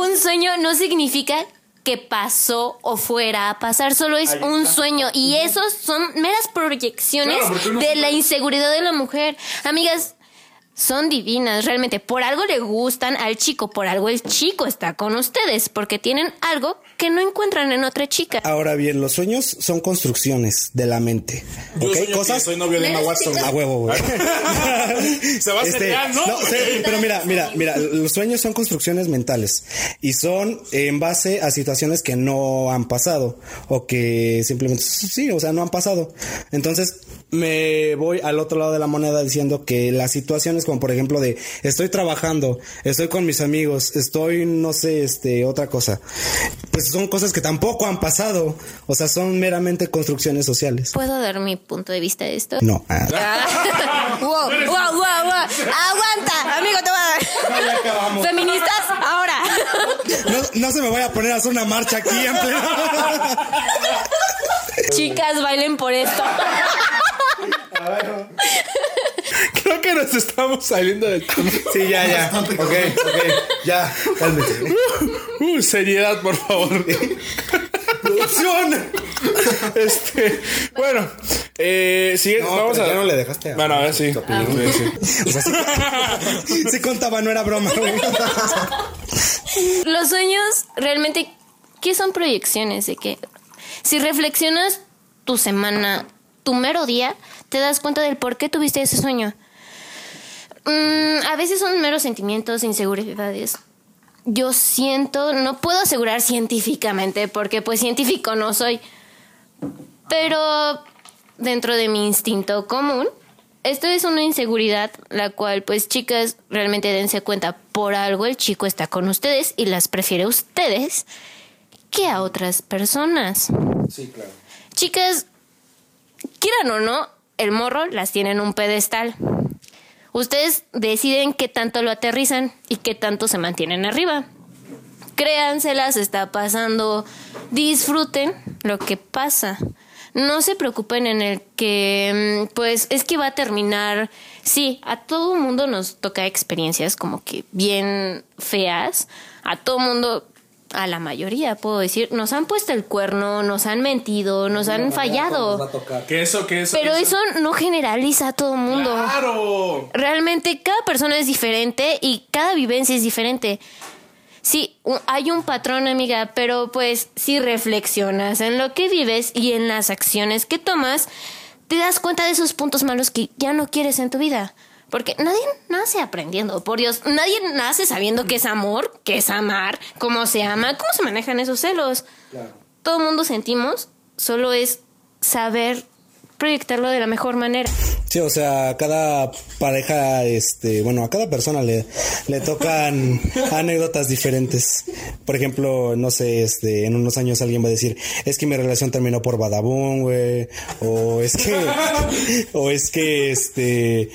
[SPEAKER 4] un sueño no significa que pasó o fuera a pasar, solo es un sueño. Y esos son meras proyecciones
[SPEAKER 1] Claro,
[SPEAKER 4] de la inseguridad de la mujer. Amigas, son divinas, realmente. Por algo le gustan al chico, por algo el chico está con ustedes, porque tienen algo que no encuentran en otra chica.
[SPEAKER 2] Ahora bien, los sueños son construcciones de la mente.
[SPEAKER 1] Yo
[SPEAKER 2] ¿Ok? Cosas.
[SPEAKER 1] Soy novio de Emma Watson.
[SPEAKER 2] A huevo, güey.
[SPEAKER 1] Se va a real, ¿no?
[SPEAKER 2] sí, pero mira, mira, mira, los sueños son construcciones mentales y son en base a situaciones que no han pasado o que simplemente sí, o sea, no han pasado. Entonces, me voy al otro lado de la moneda diciendo que las situaciones como por ejemplo de estoy trabajando, estoy con mis amigos, estoy no sé, este otra cosa. Pues son cosas que tampoco han pasado, o sea, son meramente construcciones sociales.
[SPEAKER 4] ¿Puedo dar mi punto de vista de esto?
[SPEAKER 2] No. ah.
[SPEAKER 4] Wow, wow, wow, wow. Aguanta, amigo, te voy a dar. Feministas, ahora.
[SPEAKER 2] No, no se me vaya a poner a hacer una marcha aquí en pleno.
[SPEAKER 4] Chicas, bailen por esto.
[SPEAKER 1] Creo que nos estamos saliendo del tema.
[SPEAKER 2] Sí, ya, ya. Ok, ok. Ya, cálmese.
[SPEAKER 1] Uh, seriedad, por favor.
[SPEAKER 2] ¡Producción!
[SPEAKER 1] Este, bueno, eh, sigue,
[SPEAKER 2] No,
[SPEAKER 1] vamos
[SPEAKER 2] pero
[SPEAKER 1] a.
[SPEAKER 2] ya no le dejaste a-
[SPEAKER 1] Bueno, a ver, sí.
[SPEAKER 2] tu opinión.
[SPEAKER 1] Sí, sí.
[SPEAKER 2] O sea, sí, sí contaba, no era broma, güey.
[SPEAKER 4] Los sueños realmente, ¿qué son proyecciones? De que si reflexionas tu semana, tu mero día, te das cuenta del por qué tuviste ese sueño. Mm, a veces son meros sentimientos, inseguridades. Yo siento, no puedo asegurar científicamente, porque pues científico no soy, pero dentro de mi instinto común, esto es una inseguridad, la cual, pues, chicas, realmente dense cuenta, por algo el chico está con ustedes y las prefiere a ustedes que a otras personas.
[SPEAKER 2] Sí, claro.
[SPEAKER 4] Chicas, quieran o no, el morro las tiene en un pedestal. Ustedes deciden qué tanto lo aterrizan y qué tanto se mantienen arriba. Créanselas, está pasando. Disfruten lo que pasa. No se preocupen en el que, mm, pues, es que va a terminar. Sí, a todo mundo nos toca experiencias como que bien feas. A todo mundo, a la mayoría, puedo decir, nos han puesto el cuerno, nos han mentido, nos han fallado.
[SPEAKER 1] Que eso, que eso.
[SPEAKER 4] Pero
[SPEAKER 1] que
[SPEAKER 4] eso no generaliza a todo el mundo.
[SPEAKER 1] Claro.
[SPEAKER 4] Realmente cada persona es diferente y cada vivencia es diferente. Sí, hay un patrón, amiga, pero pues si reflexionas en lo que vives y en las acciones que tomas, te das cuenta de esos puntos malos que ya no quieres en tu vida. Porque nadie nace aprendiendo, por Dios, nadie nace sabiendo qué es amor, qué es amar, cómo se ama, cómo se manejan esos celos. Todo el mundo sentimos, solo es saber proyectarlo de la mejor manera.
[SPEAKER 2] Sí, o sea, a cada pareja, este, bueno, a cada persona le, le tocan anécdotas diferentes. Por ejemplo, no sé, este, en unos años alguien va a decir, es que mi relación terminó por Badabun, güey, o es que, o es que, este,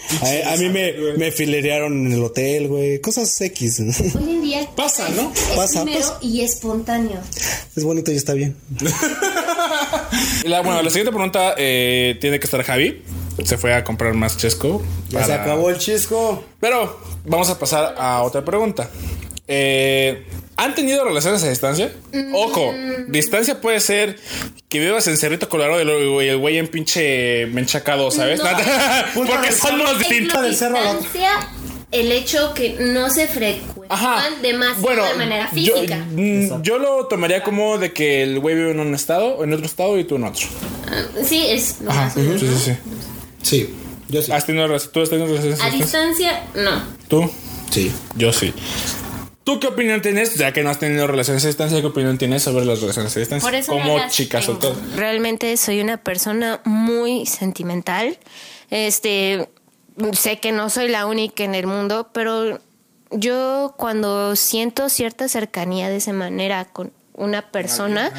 [SPEAKER 2] a, a mí me, me filerearon en el hotel, güey, cosas X.
[SPEAKER 4] Hoy en día
[SPEAKER 1] Pasa, ¿no?
[SPEAKER 4] es
[SPEAKER 2] Pasa,
[SPEAKER 4] primero
[SPEAKER 2] pasa.
[SPEAKER 4] y espontáneo.
[SPEAKER 2] Es bonito y está bien.
[SPEAKER 1] Y la, bueno, la siguiente pregunta eh, tiene que estar Javi. Se fue a comprar más chesco.
[SPEAKER 2] Ya se acabó el chisco.
[SPEAKER 1] Pero vamos a pasar a otra pregunta. Eh, ¿Han tenido relaciones a distancia? Ojo, distancia puede ser que vivas en Cerrito Colorado y el güey en pinche menchacado, ¿sabes?
[SPEAKER 4] No.
[SPEAKER 1] Porque son los distintos.
[SPEAKER 4] distancia, el hecho que no se frecuentan
[SPEAKER 1] Ajá.
[SPEAKER 4] demasiado
[SPEAKER 1] Bueno,
[SPEAKER 4] de manera
[SPEAKER 1] yo,
[SPEAKER 4] física.
[SPEAKER 1] mm, yo lo tomaría como de que el güey vive en un estado, en otro estado y tú en otro.
[SPEAKER 4] Ah, Sí, es lo
[SPEAKER 1] Ajá.
[SPEAKER 4] más
[SPEAKER 1] Sí, sí, sí.
[SPEAKER 2] Sí, yo sí.
[SPEAKER 1] ¿Has tenido? ¿Tú has tenido relaciones a
[SPEAKER 4] A
[SPEAKER 1] distancia?
[SPEAKER 4] no.
[SPEAKER 1] ¿Tú?
[SPEAKER 2] Sí.
[SPEAKER 1] Yo sí. ¿Tú qué opinión tienes? Ya que no has tenido relaciones a distancia, ¿qué opinión tienes sobre las relaciones a distancia?
[SPEAKER 4] Por eso no
[SPEAKER 1] Como
[SPEAKER 4] las
[SPEAKER 1] chica
[SPEAKER 4] tengo.
[SPEAKER 1] soltera.
[SPEAKER 4] Realmente soy una persona muy sentimental. Este, sé que no soy la única en el mundo, pero yo cuando siento cierta cercanía de esa manera con una persona,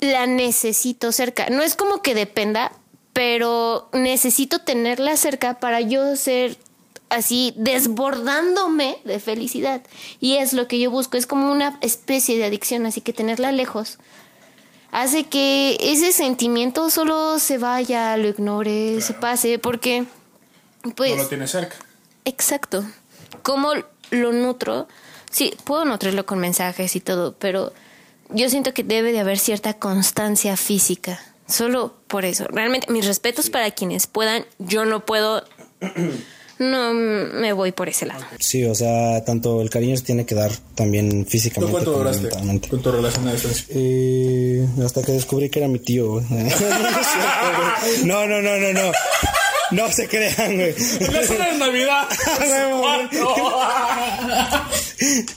[SPEAKER 4] la necesito cerca. No es como que dependa, pero necesito tenerla cerca para yo ser así desbordándome de felicidad. Y es lo que yo busco, es como una especie de adicción, así que tenerla lejos hace que ese sentimiento solo se vaya, lo ignore, se pase, porque pues
[SPEAKER 1] no lo tiene cerca.
[SPEAKER 4] Exacto. ¿Cómo lo nutro? Sí, puedo nutrirlo con mensajes y todo, pero yo siento que debe de haber cierta constancia física. Solo por eso. Realmente, mis respetos para quienes puedan. Yo no puedo. No me voy por ese lado.
[SPEAKER 2] Sí, o sea, tanto el cariño se tiene que dar también
[SPEAKER 1] ¿Tú
[SPEAKER 2] físicamente
[SPEAKER 1] cuánto duraste con tu relación a distancia?
[SPEAKER 2] Eh, hasta que descubrí que era mi tío. no, no, no, no, no. No se crean, güey.
[SPEAKER 1] La cena de Navidad.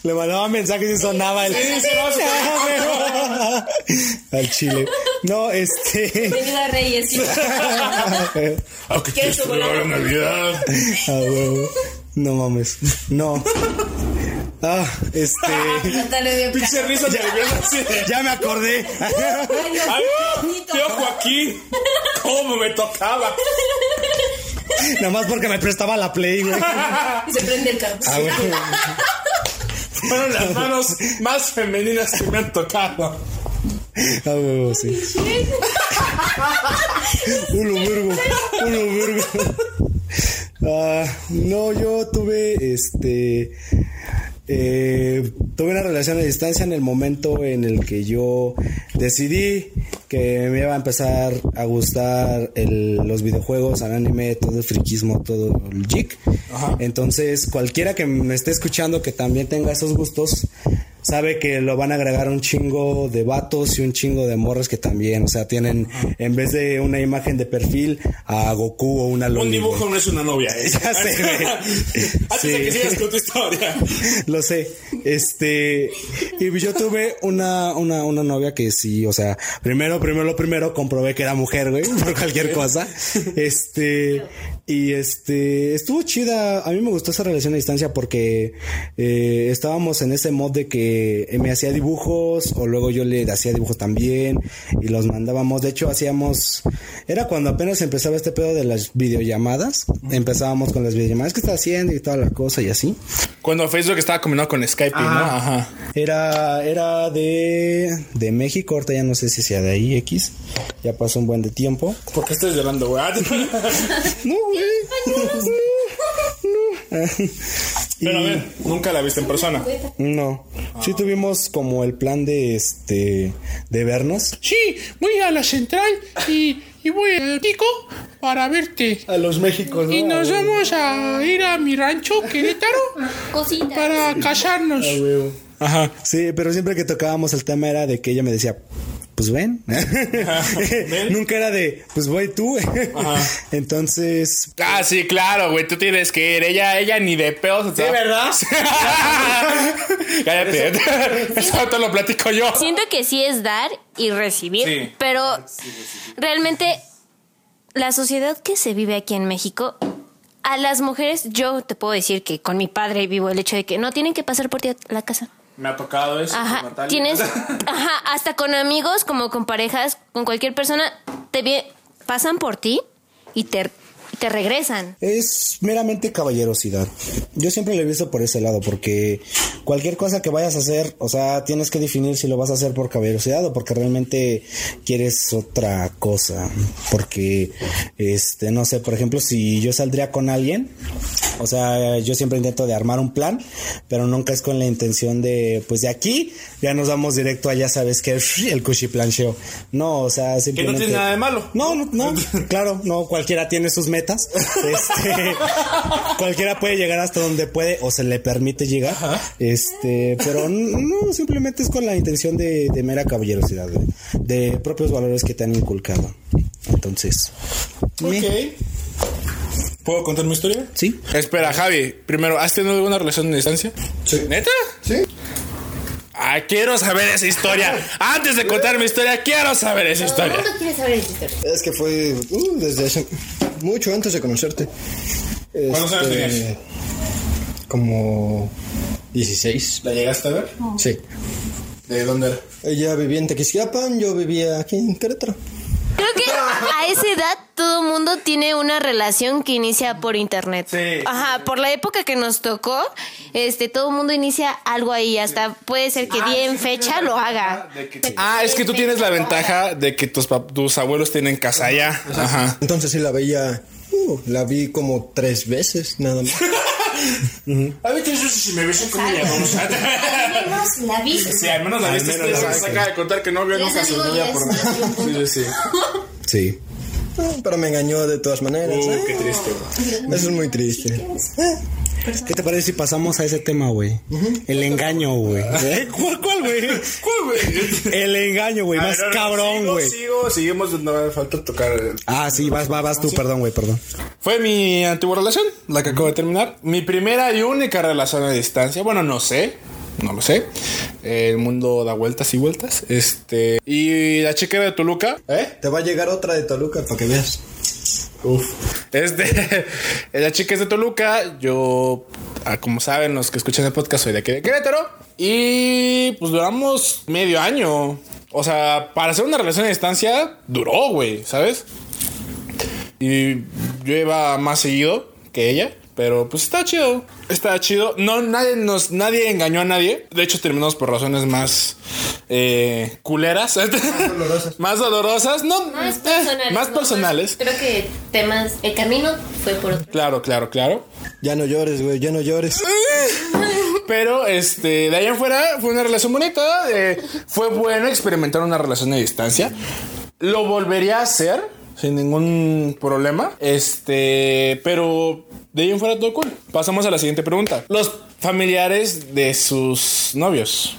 [SPEAKER 2] Le mandaba mensajes y sonaba el. Al chile. No, este.
[SPEAKER 4] Bienvenida Reyes.
[SPEAKER 1] Aunque
[SPEAKER 4] ¿Quieres
[SPEAKER 1] te
[SPEAKER 4] chocolate?
[SPEAKER 1] la Navidad.
[SPEAKER 2] Ah, huevo. No mames. No. Ah, este.
[SPEAKER 1] Pinche risa nerviosa
[SPEAKER 2] Ya me acordé.
[SPEAKER 1] Ay, tío, Joaquín, ¿cómo me tocaba?
[SPEAKER 2] Nada más porque me prestaba la play, güey.
[SPEAKER 4] Se prende el carro.
[SPEAKER 2] Ah, güey.
[SPEAKER 1] Fueron las manos más femeninas que me han tocado.
[SPEAKER 2] Ah, huevo, sí. Ulo Virgo. Ulo Virgo. Ah, no, yo tuve este. Eh, tuve una relación a distancia en el momento en el que yo decidí que me iba a empezar a gustar el- los videojuegos, el anime, todo el friquismo, todo el geek. Entonces, cualquiera que me esté escuchando que también tenga esos gustos, sabe que lo van a agregar un chingo de vatos y un chingo de morras que también, o sea, tienen en vez de una imagen de perfil a Goku o una
[SPEAKER 1] Un
[SPEAKER 2] Loli.
[SPEAKER 1] dibujo
[SPEAKER 2] güey.
[SPEAKER 1] no es una novia. ¿eh?
[SPEAKER 2] Ya sé.
[SPEAKER 1] Antes
[SPEAKER 2] Sí.
[SPEAKER 1] de que sigas con tu historia.
[SPEAKER 2] Lo sé. Este, y yo tuve una, una, una novia que sí, o sea, primero, primero, lo primero, comprobé que era mujer, güey, por cualquier cosa. Este, y este, estuvo chida. A mí me gustó esa relación a distancia porque eh, estábamos en ese mod de que me hacía dibujos o luego yo le hacía dibujos también y los mandábamos. De hecho, hacíamos, era cuando apenas empezaba este pedo de las videollamadas. Empezábamos con las videollamadas que está haciendo y toda la cosa y así.
[SPEAKER 1] Cuando Facebook estaba combinado con Skype, ¿no? Ajá.
[SPEAKER 2] Era, era de, de México, ahorita ya no sé si sea de ahí, X. Ya pasó un buen de tiempo.
[SPEAKER 1] ¿Por qué estás llorando, güey?
[SPEAKER 2] No, güey. No, no.
[SPEAKER 1] Pero a ver, nunca la viste en persona.
[SPEAKER 2] No. Sí tuvimos como el plan de este de vernos.
[SPEAKER 1] Sí, voy a la central y, y voy al pico para verte.
[SPEAKER 2] A los Méxicos,
[SPEAKER 1] Y nos vamos a ir a mi rancho, Querétaro,
[SPEAKER 4] Cosita.
[SPEAKER 1] para casarnos. Ajá.
[SPEAKER 2] Sí, pero siempre que tocábamos el tema era de que ella me decía, pues ven. Nunca era de, pues voy tú. Entonces,
[SPEAKER 1] Ah, sí, claro, güey, tú tienes que ir. Ella, ella ni de pedos. Sí,
[SPEAKER 2] ¿verdad?
[SPEAKER 1] Cállate. Eso te lo platico yo.
[SPEAKER 4] Siento que sí es dar y recibir,
[SPEAKER 1] Sí.
[SPEAKER 4] pero realmente la sociedad que se vive aquí en México, a las mujeres, yo te puedo decir que con mi padre vivo el hecho de que no tienen que pasar por ti a la casa.
[SPEAKER 1] Me ha tocado eso. con
[SPEAKER 4] Ajá,
[SPEAKER 1] Natalia.
[SPEAKER 4] tienes, ajá, hasta con amigos, como con parejas, con cualquier persona, te pasan por ti y te, te regresan.
[SPEAKER 2] Es meramente caballerosidad. Yo siempre lo he visto por ese lado, porque cualquier cosa que vayas a hacer, o sea, tienes que definir si lo vas a hacer por caballerosidad o porque realmente quieres otra cosa. Porque, este, no sé, por ejemplo, si yo saldría con alguien, o sea, yo siempre intento de armar un plan, pero nunca es con la intención de, pues de aquí ya nos vamos directo allá, sabes que el cuchiplancheo. No, o sea,
[SPEAKER 1] Que no
[SPEAKER 2] simplemente.
[SPEAKER 1] tiene nada de malo.
[SPEAKER 2] No, no, no, claro, no, cualquiera tiene sus metas. Este, cualquiera puede llegar hasta donde puede o se le permite llegar. Este, pero no, simplemente es con la intención de, de mera caballerosidad, de, de propios valores que te han inculcado. Entonces, me-
[SPEAKER 1] Ok. ¿Puedo contar mi historia?
[SPEAKER 2] sí.
[SPEAKER 1] Espera, Javi. Primero, ¿has tenido alguna relación de distancia?
[SPEAKER 3] Sí.
[SPEAKER 1] ¿Neta?
[SPEAKER 3] Sí.
[SPEAKER 1] Ah, quiero saber esa historia. Antes de contar mi historia, quiero saber esa historia.
[SPEAKER 4] quieres saber esa historia?
[SPEAKER 3] Es que fue uh, desde hace mucho antes de conocerte.
[SPEAKER 1] ¿Cuántos años
[SPEAKER 3] Este,
[SPEAKER 1] tenías?
[SPEAKER 3] Como 16.
[SPEAKER 1] ¿La llegaste a ver?
[SPEAKER 3] Sí.
[SPEAKER 1] ¿De dónde era?
[SPEAKER 3] Ella vivía en Tequisquiapan, yo vivía aquí en Querétaro.
[SPEAKER 4] Creo que a esa edad todo mundo tiene una relación que inicia por internet.
[SPEAKER 1] Sí.
[SPEAKER 4] Ajá, por la época que nos tocó, este, todo mundo inicia algo ahí. Hasta puede ser que día en fecha lo haga.
[SPEAKER 1] Ah, es que tú tienes la ventaja de que tus, tus abuelos tienen casa allá. Ajá.
[SPEAKER 3] Entonces sí la veía, uh, la vi como tres veces, nada más.
[SPEAKER 1] A ver, si me ves como ya vamos a...
[SPEAKER 5] menos la viste.
[SPEAKER 1] Sí, al menos la
[SPEAKER 2] Al
[SPEAKER 1] viste. Se acaba de contar que no vio nunca a su
[SPEAKER 5] ya
[SPEAKER 1] por
[SPEAKER 5] un
[SPEAKER 1] Sí, sí, sí.
[SPEAKER 3] Uh, Pero me engañó de todas maneras.
[SPEAKER 1] Uh, qué triste.
[SPEAKER 3] Eso es muy triste.
[SPEAKER 2] ¿Qué te parece si pasamos a ese tema, güey? El engaño, güey. ¿Eh? ¿Cuál, cuál, güey?
[SPEAKER 1] ¿Cuál, güey?
[SPEAKER 2] El engaño, güey. Más cabrón,
[SPEAKER 1] sigo,
[SPEAKER 2] güey.
[SPEAKER 1] Sigo, seguimos, no me falta tocar. el-
[SPEAKER 2] Ah, sí, vas, vas, vas tú, perdón, güey, perdón.
[SPEAKER 1] Fue mi antigua relación, la que acabo de terminar. Mi primera y única relación a distancia. Bueno, no sé. No lo sé. El mundo da vueltas y vueltas. Este. Y la chica de Toluca.
[SPEAKER 3] ¿Eh? Te va a llegar otra de Toluca para que veas.
[SPEAKER 1] Uf. Este. la chica es de Toluca. Yo. ah, Como saben, los que escuchan el podcast, soy de aquí de Querétaro. Y pues duramos medio año. O sea, para hacer una relación a distancia, duró, güey, ¿sabes? Y yo iba más seguido que ella. Pero pues está chido. Está chido. No, nadie nos, nadie engañó a nadie. De hecho, terminamos por razones más eh, culeras.
[SPEAKER 3] dolorosas.
[SPEAKER 1] más dolorosas. No,
[SPEAKER 4] Más
[SPEAKER 1] eh,
[SPEAKER 4] personales.
[SPEAKER 1] más
[SPEAKER 4] ¿no?
[SPEAKER 1] personales.
[SPEAKER 4] Creo que temas. El camino fue por otro.
[SPEAKER 1] Claro, claro, claro.
[SPEAKER 3] Ya no llores, güey, ya no llores.
[SPEAKER 1] Pero este, de ahí en fuera fue una relación bonita. eh, fue bueno experimentar una relación a distancia. Lo volvería a hacer sin ningún problema. Este, pero de ahí en fuera todo cool. Pasamos a la siguiente pregunta. Los familiares de sus novios.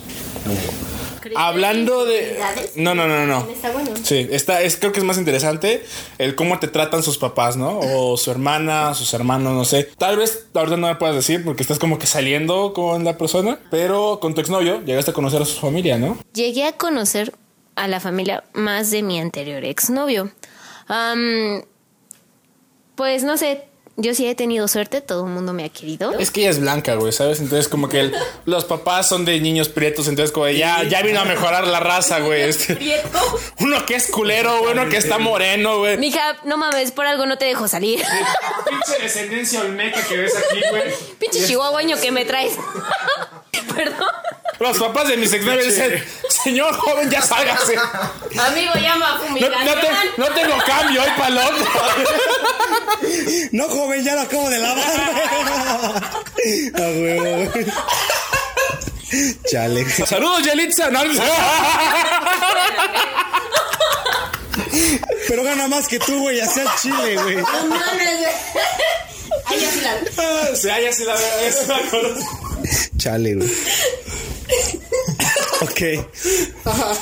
[SPEAKER 1] Hablando de. No, no, no, no.
[SPEAKER 4] Está bueno.
[SPEAKER 1] Sí, está, es, creo que es más interesante el cómo te tratan sus papás, ¿no? O su hermana, sus hermanos, no sé. Tal vez ahorita no me puedas decir porque estás como que saliendo con la persona, pero con tu exnovio llegaste a conocer a su familia, ¿no?
[SPEAKER 4] Llegué a conocer a la familia más de mi anterior exnovio. Am, pues no sé, yo sí he tenido suerte, todo el mundo me ha querido.
[SPEAKER 1] Es que ella es blanca, güey, ¿sabes? Entonces como que el- los papás son de niños prietos, entonces como de, ya, ya vino a mejorar la raza, güey. Este, uno que es culero, güey, uno que está moreno, güey.
[SPEAKER 4] Mija, no mames, por algo no te dejo salir.
[SPEAKER 1] Pinche descendencia olmeca que ves aquí, güey.
[SPEAKER 4] Pinche chihuahuaño que me traes. Perdón.
[SPEAKER 1] Los papás de mis exnovios dicen, señor joven, ya sálgase.
[SPEAKER 4] Amigo, llama a
[SPEAKER 1] No,
[SPEAKER 4] fumigación.
[SPEAKER 1] no te- no tengo cambio hoy para el otro.
[SPEAKER 2] No, joven, ya lo acabo de lavar. A huevo. Chale.
[SPEAKER 1] Saludos, Yelitza. No,
[SPEAKER 2] Pero gana más que tú, güey, hacia Chile, güey.
[SPEAKER 5] No mames, güey. Ay, yo sí la.
[SPEAKER 1] Sí, ya sí la veo.
[SPEAKER 2] Chale, güey. Ok.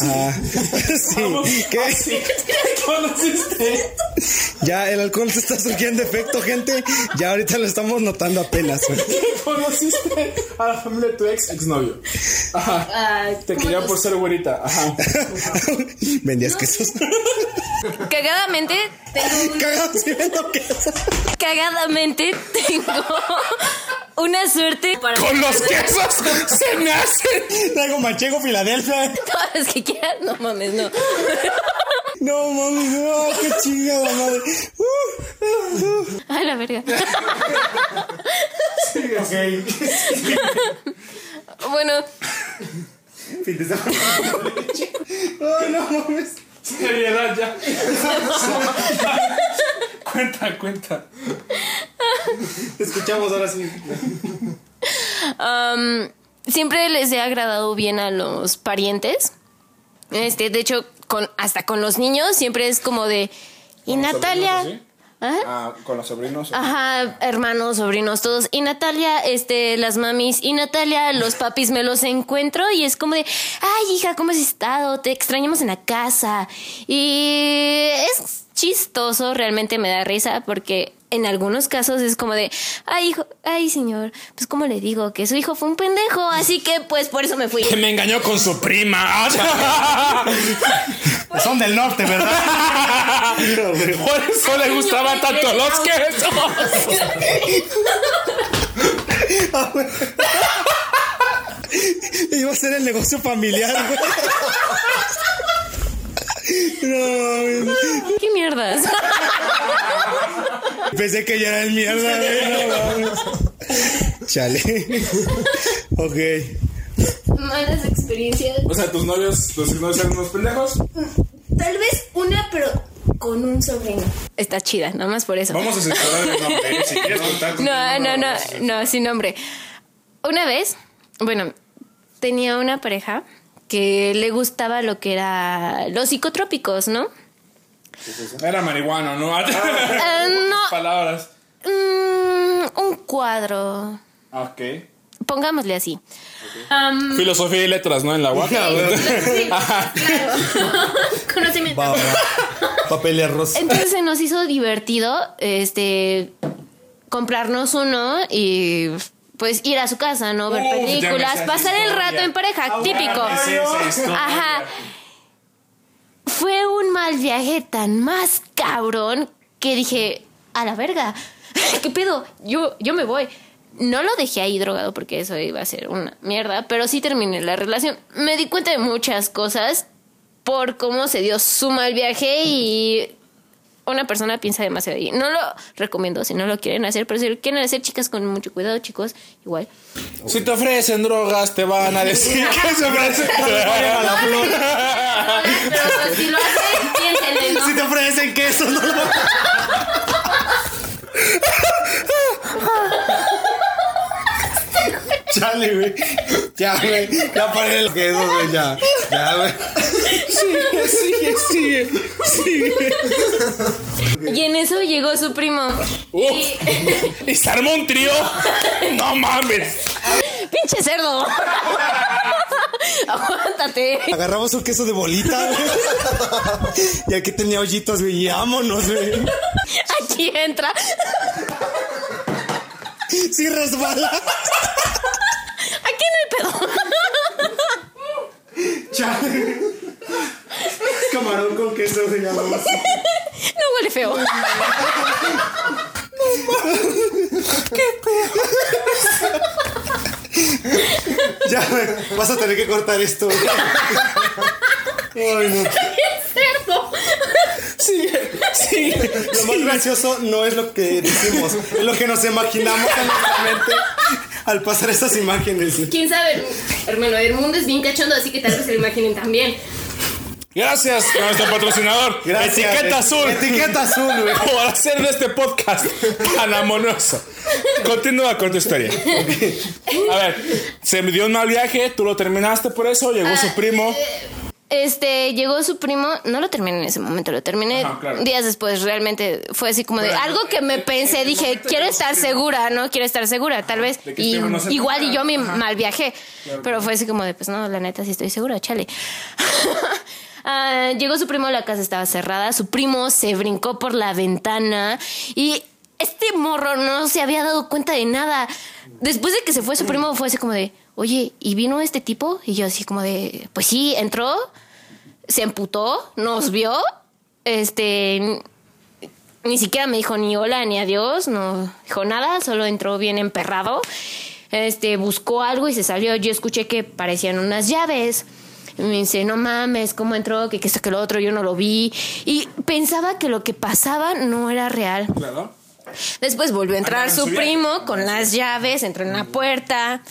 [SPEAKER 2] Ah, sí. ¿Qué?
[SPEAKER 1] Sí. ¿Conociste?
[SPEAKER 2] Ya el alcohol se está surgiendo efecto, gente. Ya ahorita lo estamos notando apenas, güey.
[SPEAKER 1] ¿Conociste a la familia de tu ex exnovio? Ajá.
[SPEAKER 5] Ay,
[SPEAKER 1] Te
[SPEAKER 5] ¿cómo
[SPEAKER 1] quería
[SPEAKER 5] los-
[SPEAKER 1] por ser güerita. Ajá.
[SPEAKER 2] Vendías quesos.
[SPEAKER 4] Cagadamente, tengo cagadamente tengo una suerte para
[SPEAKER 1] Con los quesos se me hacen.
[SPEAKER 2] Traigo manchego Filadelfia.
[SPEAKER 4] todas las que quieras. No mames, no.
[SPEAKER 2] No mames, no, qué chingada madre. Uh, uh.
[SPEAKER 4] Ay, la verga. Bueno,
[SPEAKER 2] Ay, no mames.
[SPEAKER 1] Seriedad ya. cuenta, cuenta.
[SPEAKER 2] Te escuchamos ahora sí.
[SPEAKER 4] am, siempre les he agradado bien a los parientes. Este, de hecho, con, hasta con los niños siempre es como de. ¿Y
[SPEAKER 1] ¿Con los
[SPEAKER 4] Natalia? ¿Ah?
[SPEAKER 1] Ah, con los sobrinos.
[SPEAKER 4] Ajá, hermanos, sobrinos, todos. Y Natalia, este, las mamis. Y Natalia, los papis me los encuentro y es como de, ay, hija, ¿cómo has estado? Te extrañamos en la casa. Y es chistoso, realmente me da risa porque en algunos casos es como de, ay, hijo, ay, señor, pues, ¿cómo le digo? Que su hijo fue un pendejo, así que, pues, por eso me fui.
[SPEAKER 1] Que me engañó con su prima.
[SPEAKER 2] Son del norte, ¿verdad?
[SPEAKER 1] Por eso le gustaban tanto los quesos.
[SPEAKER 2] Iba a ser el negocio familiar, güey. No,
[SPEAKER 4] ¿Qué mierdas?
[SPEAKER 2] pensé que ya era el mierda, güey. No, mames. Chale. Ok.
[SPEAKER 4] Malas experiencias.
[SPEAKER 1] O sea, tus novios, tus novios eran unos pendejos.
[SPEAKER 5] Tal vez una, pero con un sobrino.
[SPEAKER 4] Está chida, nada más por eso.
[SPEAKER 1] Vamos a censurar el nombre. ¿eh? Si quieres contar con
[SPEAKER 4] No, no, no, no, sin nombre. Una vez, bueno, tenía una pareja que le gustaba lo que era los psicotrópicos, ¿no?
[SPEAKER 1] Era marihuana, ¿no?
[SPEAKER 4] Eh, no.
[SPEAKER 1] Palabras.
[SPEAKER 4] Mm, un cuadro,
[SPEAKER 1] Ok.
[SPEAKER 4] pongámosle así.
[SPEAKER 1] Filosofía y letras, ¿no? En la UAC.
[SPEAKER 4] sí, claro. Conocimiento.
[SPEAKER 2] Va, va. Papel y arroz.
[SPEAKER 4] Entonces se nos hizo divertido este comprarnos uno y pues ir a su casa, ¿no? Ver
[SPEAKER 1] Uf, me
[SPEAKER 4] películas, pasar el rato en pareja, típico. Ajá. Fue un mal viaje tan más cabrón que dije, a la verga, ¿qué pedo? Yo, yo me voy. No lo dejé ahí drogado porque eso iba a ser una mierda, pero sí terminé la relación. Me di cuenta de muchas cosas por cómo se dio su mal viaje y una persona piensa demasiado ahí. No lo recomiendo si no lo quieren hacer, pero si lo quieren hacer, chicas, con mucho cuidado, chicos, igual.
[SPEAKER 1] Si te ofrecen drogas, te van a decir que se ofrecen.
[SPEAKER 4] Pero si lo hacen, piénsenle, ¿no?
[SPEAKER 2] Si te ofrecen queso, no lo Chale, güey. Ya, güey. Ya paré el queso, güey. Ya. Ya, güey.
[SPEAKER 1] Sigue, sigue, sigue. Sigue.
[SPEAKER 4] Y en eso llegó su primo.
[SPEAKER 1] Uf. ¿Y se armó un trío? No mames.
[SPEAKER 4] ¡Pinche cerdo! Aguántate.
[SPEAKER 2] Agarramos un queso de bolita, güey. Y aquí tenía hoyitos, güey. Y vámonos, güey.
[SPEAKER 4] Aquí entra.
[SPEAKER 2] Sí resbala.
[SPEAKER 4] Pedo.
[SPEAKER 2] Chale. Camarón con queso se llama.
[SPEAKER 4] No huele feo.
[SPEAKER 2] Ya, güey. Vas a tener que cortar esto. Ay, no.
[SPEAKER 4] cerdo.
[SPEAKER 1] Sigue, sigue.
[SPEAKER 2] Lo más gracioso no es lo que decimos, es lo que nos imaginamos en nuestra mente al pasar estas imágenes.
[SPEAKER 4] ¿Quién sabe? Hermano, el mundo es bien cachondo, así que tal vez se lo imaginen también.
[SPEAKER 1] Gracias a nuestro patrocinador.
[SPEAKER 2] Gracias.
[SPEAKER 1] Etiqueta azul.
[SPEAKER 2] Etiqueta azul, güey.
[SPEAKER 1] Por hacer de este podcast tan amoroso. Continúa con tu historia. A ver, se me dio un mal viaje, tú lo terminaste por eso, llegó su primo.
[SPEAKER 4] Este, llegó su primo, no lo terminé en ese momento, lo terminé
[SPEAKER 1] Ajá, claro.
[SPEAKER 4] días después, realmente fue así como de algo que me
[SPEAKER 1] eh,
[SPEAKER 4] pensé,
[SPEAKER 1] eh,
[SPEAKER 4] dije, quiero estar segura, ¿no? Quiero estar segura, tal vez. Y
[SPEAKER 1] este no
[SPEAKER 4] igual y yo me
[SPEAKER 1] Ajá.
[SPEAKER 4] mal viajé, pero fue así como de, pues no, la neta sí estoy segura, chale. Ah, llegó su primo, la casa estaba cerrada, su primo se brincó por la ventana y este morro no se había dado cuenta de nada. Después de que se fue su primo fue así como de, oye, ¿y vino este tipo? Y yo así como de, pues sí, entró, se emputó, nos vio, este, ni siquiera me dijo ni hola ni adiós, no dijo nada, solo entró bien emperrado, este, buscó algo y se salió. Yo escuché que parecían unas llaves. Y me dice, no mames, ¿cómo entró? Que, que esto, que lo otro, yo no lo vi. Y pensaba que lo que pasaba no era real.
[SPEAKER 1] Claro.
[SPEAKER 4] Después volvió a entrar su primo con las llaves, entró en la puerta.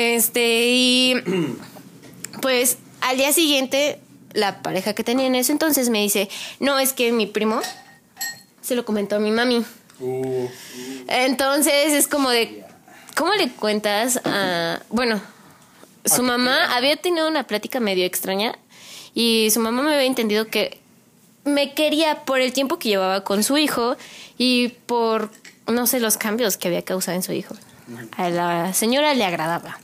[SPEAKER 4] Este, y pues al día siguiente, la pareja que tenía en ese entonces me dice: No, es que mi primo se lo comentó a mi mami.
[SPEAKER 1] Uh,
[SPEAKER 4] Entonces es como de, ¿cómo le cuentas a... Bueno, su mamá había tenido una plática medio extraña y su mamá me había entendido que me quería por el tiempo que llevaba con su hijo y por, no sé, los cambios que había causado en su hijo. A la señora le agradaba.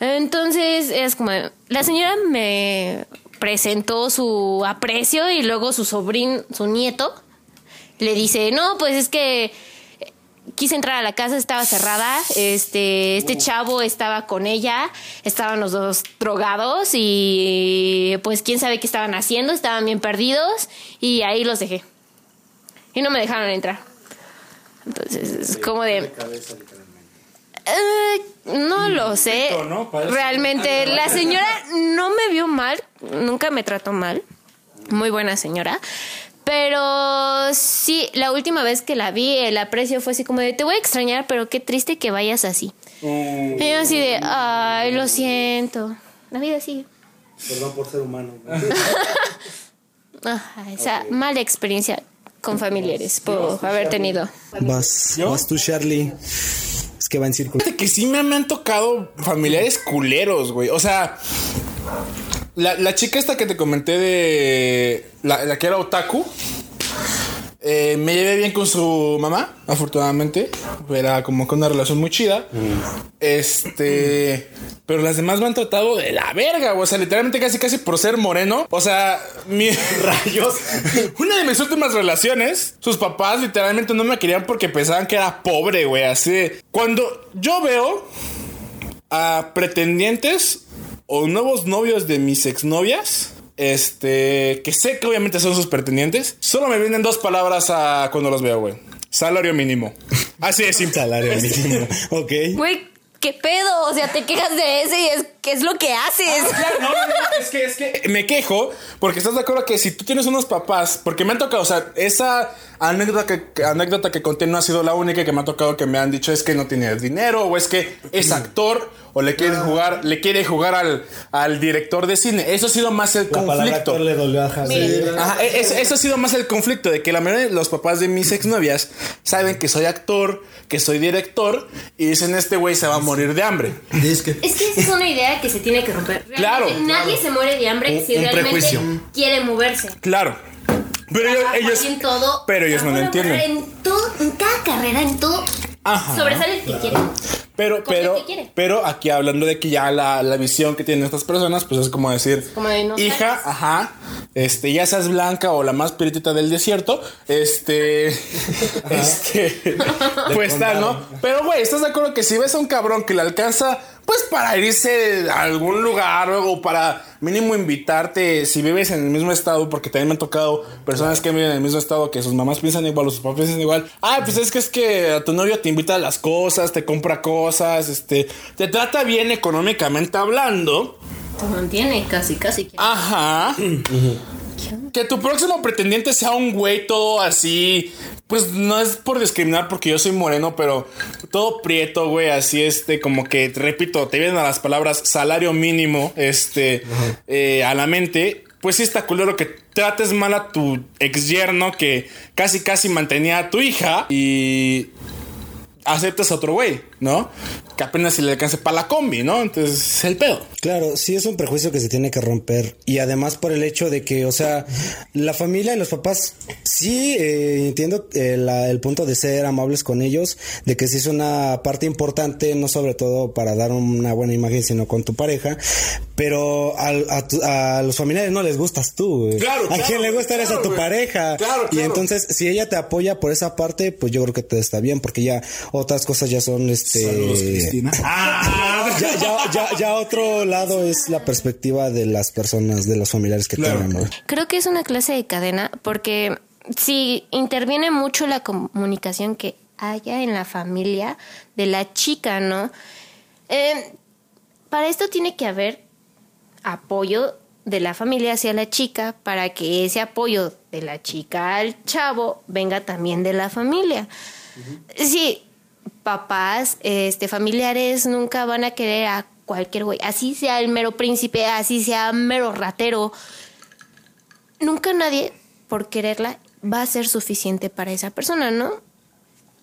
[SPEAKER 4] Entonces es como, la señora me presentó su aprecio y luego su sobrino, su nieto, le dice, no, pues es que quise entrar a la casa, estaba cerrada, este, este chavo estaba con ella, estaban los dos drogados y pues quién sabe qué estaban haciendo, estaban bien perdidos y ahí los dejé. Y no me dejaron entrar. Entonces es como de... Eh, no lo sé. Realmente, la señora no me vio mal, nunca me trató mal. Muy buena señora. Pero sí, la última vez que la vi, el aprecio fue así como de, te voy a extrañar, pero qué triste que vayas así.
[SPEAKER 1] Mm.
[SPEAKER 4] Y yo así de, ay, lo siento. La vida sigue.
[SPEAKER 2] Perdón por ser humano.
[SPEAKER 4] Ajá, esa mala experiencia con familiares por haber tenido.
[SPEAKER 2] Vas, vas tú, Charlie. Que va en círculo.
[SPEAKER 1] Que sí me, me han tocado familiares culeros, güey. O sea, la, la chica esta que te comenté de la, la que era otaku. Eh, me llevé bien con su mamá, afortunadamente. Era como que una relación muy chida. Este. Pero las demás me han tratado de la verga. O sea, literalmente casi casi por ser moreno. O sea, mi rayos. Una de mis últimas relaciones, sus papás literalmente no me querían porque pensaban que era pobre, güey. Así. Cuando yo veo a pretendientes o nuevos novios de mis exnovias. Este, que sé que obviamente son sus pretendientes. Solo me vienen dos palabras a cuando los veo, güey. Salario mínimo. Así de simple.
[SPEAKER 2] Salario mínimo. Ok.
[SPEAKER 4] Güey, ¿qué pedo? O sea, te quejas de ese y es que es lo que haces.
[SPEAKER 1] Claro, no, no, no, es que, es que me quejo porque estás de acuerdo que si tú tienes unos papás, porque me han tocado, o sea, esa anécdota que, anécdota que conté no ha sido la única que me ha tocado que me han dicho es que no tiene dinero o es que es actor o le quiere jugar, le quiere jugar al, al director de cine. Eso ha sido más el
[SPEAKER 2] La
[SPEAKER 1] conflicto.
[SPEAKER 2] le dolió a.
[SPEAKER 1] Ajá, e- es- eso ha sido más el conflicto de que la mayoría de los papás de mis exnovias saben que soy actor, que soy director y dicen este güey se va a morir de hambre.
[SPEAKER 4] Es que esa es una idea que se tiene que romper. Realmente
[SPEAKER 1] Claro,
[SPEAKER 4] Nadie se muere de hambre
[SPEAKER 1] Un-
[SPEAKER 4] si
[SPEAKER 1] un
[SPEAKER 4] realmente
[SPEAKER 1] prejuicio.
[SPEAKER 4] quiere moverse.
[SPEAKER 1] Claro. Pero ellos, ellos-
[SPEAKER 4] ahí en todo.
[SPEAKER 1] pero ellos no lo entienden.
[SPEAKER 4] En, todo, en cada carrera, en todo.
[SPEAKER 1] Ajá.
[SPEAKER 4] Sobresale el que quiere.
[SPEAKER 1] Pero, pero, pero aquí hablando de que ya la, la visión que tienen estas personas, pues es como decir,
[SPEAKER 4] Como de no
[SPEAKER 1] hija,
[SPEAKER 4] sabes.
[SPEAKER 1] ajá, este, ya seas blanca o la más piritita del desierto, este, este, pues tal, ¿no? Pero güey, ¿estás de acuerdo que si ves a un cabrón que le alcanza, pues para irse a algún lugar o para mínimo invitarte, si vives en el mismo estado, porque también me han tocado personas que viven en el mismo estado que sus mamás piensan igual o sus papás piensan igual, ah, pues es que es que a tu novio te invita a las cosas, te compra cosas, este, te trata bien económicamente hablando.
[SPEAKER 4] Te mantiene casi, casi.
[SPEAKER 1] Ajá. Que tu próximo pretendiente sea un güey todo así. Pues no es por discriminar porque yo soy moreno, pero todo prieto, güey, así este, como que, repito, te vienen a las palabras salario mínimo, este, eh, a la mente. Pues sí está culero que trates mal a tu ex yerno que casi casi mantenía a tu hija y aceptas a otro güey, ¿no? Que apenas si le alcance para la combi, ¿no? Entonces es el pedo.
[SPEAKER 2] Claro, sí es un prejuicio que se tiene que romper y además por el hecho de que, o sea, la familia y los papás, sí eh, entiendo eh, la- el punto de ser amables con ellos, de que sí es una parte importante, no sobre todo para dar una buena imagen, sino con tu pareja, pero al- a, tu- a los familiares no les gustas tú. güey.
[SPEAKER 1] Claro,
[SPEAKER 2] a
[SPEAKER 1] claro,
[SPEAKER 2] quien le gusta eres a tu
[SPEAKER 1] güey.
[SPEAKER 2] pareja.
[SPEAKER 1] Claro,
[SPEAKER 2] Y entonces, si ella te apoya por esa parte, pues yo creo que te está bien, porque ya otras cosas ya son este.
[SPEAKER 1] Ah,
[SPEAKER 2] Ya, ya, ya, ya otro lado es la perspectiva de las personas, de los familiares que
[SPEAKER 1] Claro.
[SPEAKER 2] tengan. ¿no?
[SPEAKER 4] Creo que es una clase de cadena porque si interviene mucho la comunicación que haya en la familia de la chica, ¿no? Eh, para esto tiene que haber apoyo de la familia hacia la chica para que ese apoyo de la chica al chavo venga también de la familia. Sí, papás, este, familiares nunca van a querer a cualquier güey, así sea el mero príncipe, así sea mero ratero. Nunca nadie, por quererla, va a ser suficiente para esa persona, ¿no?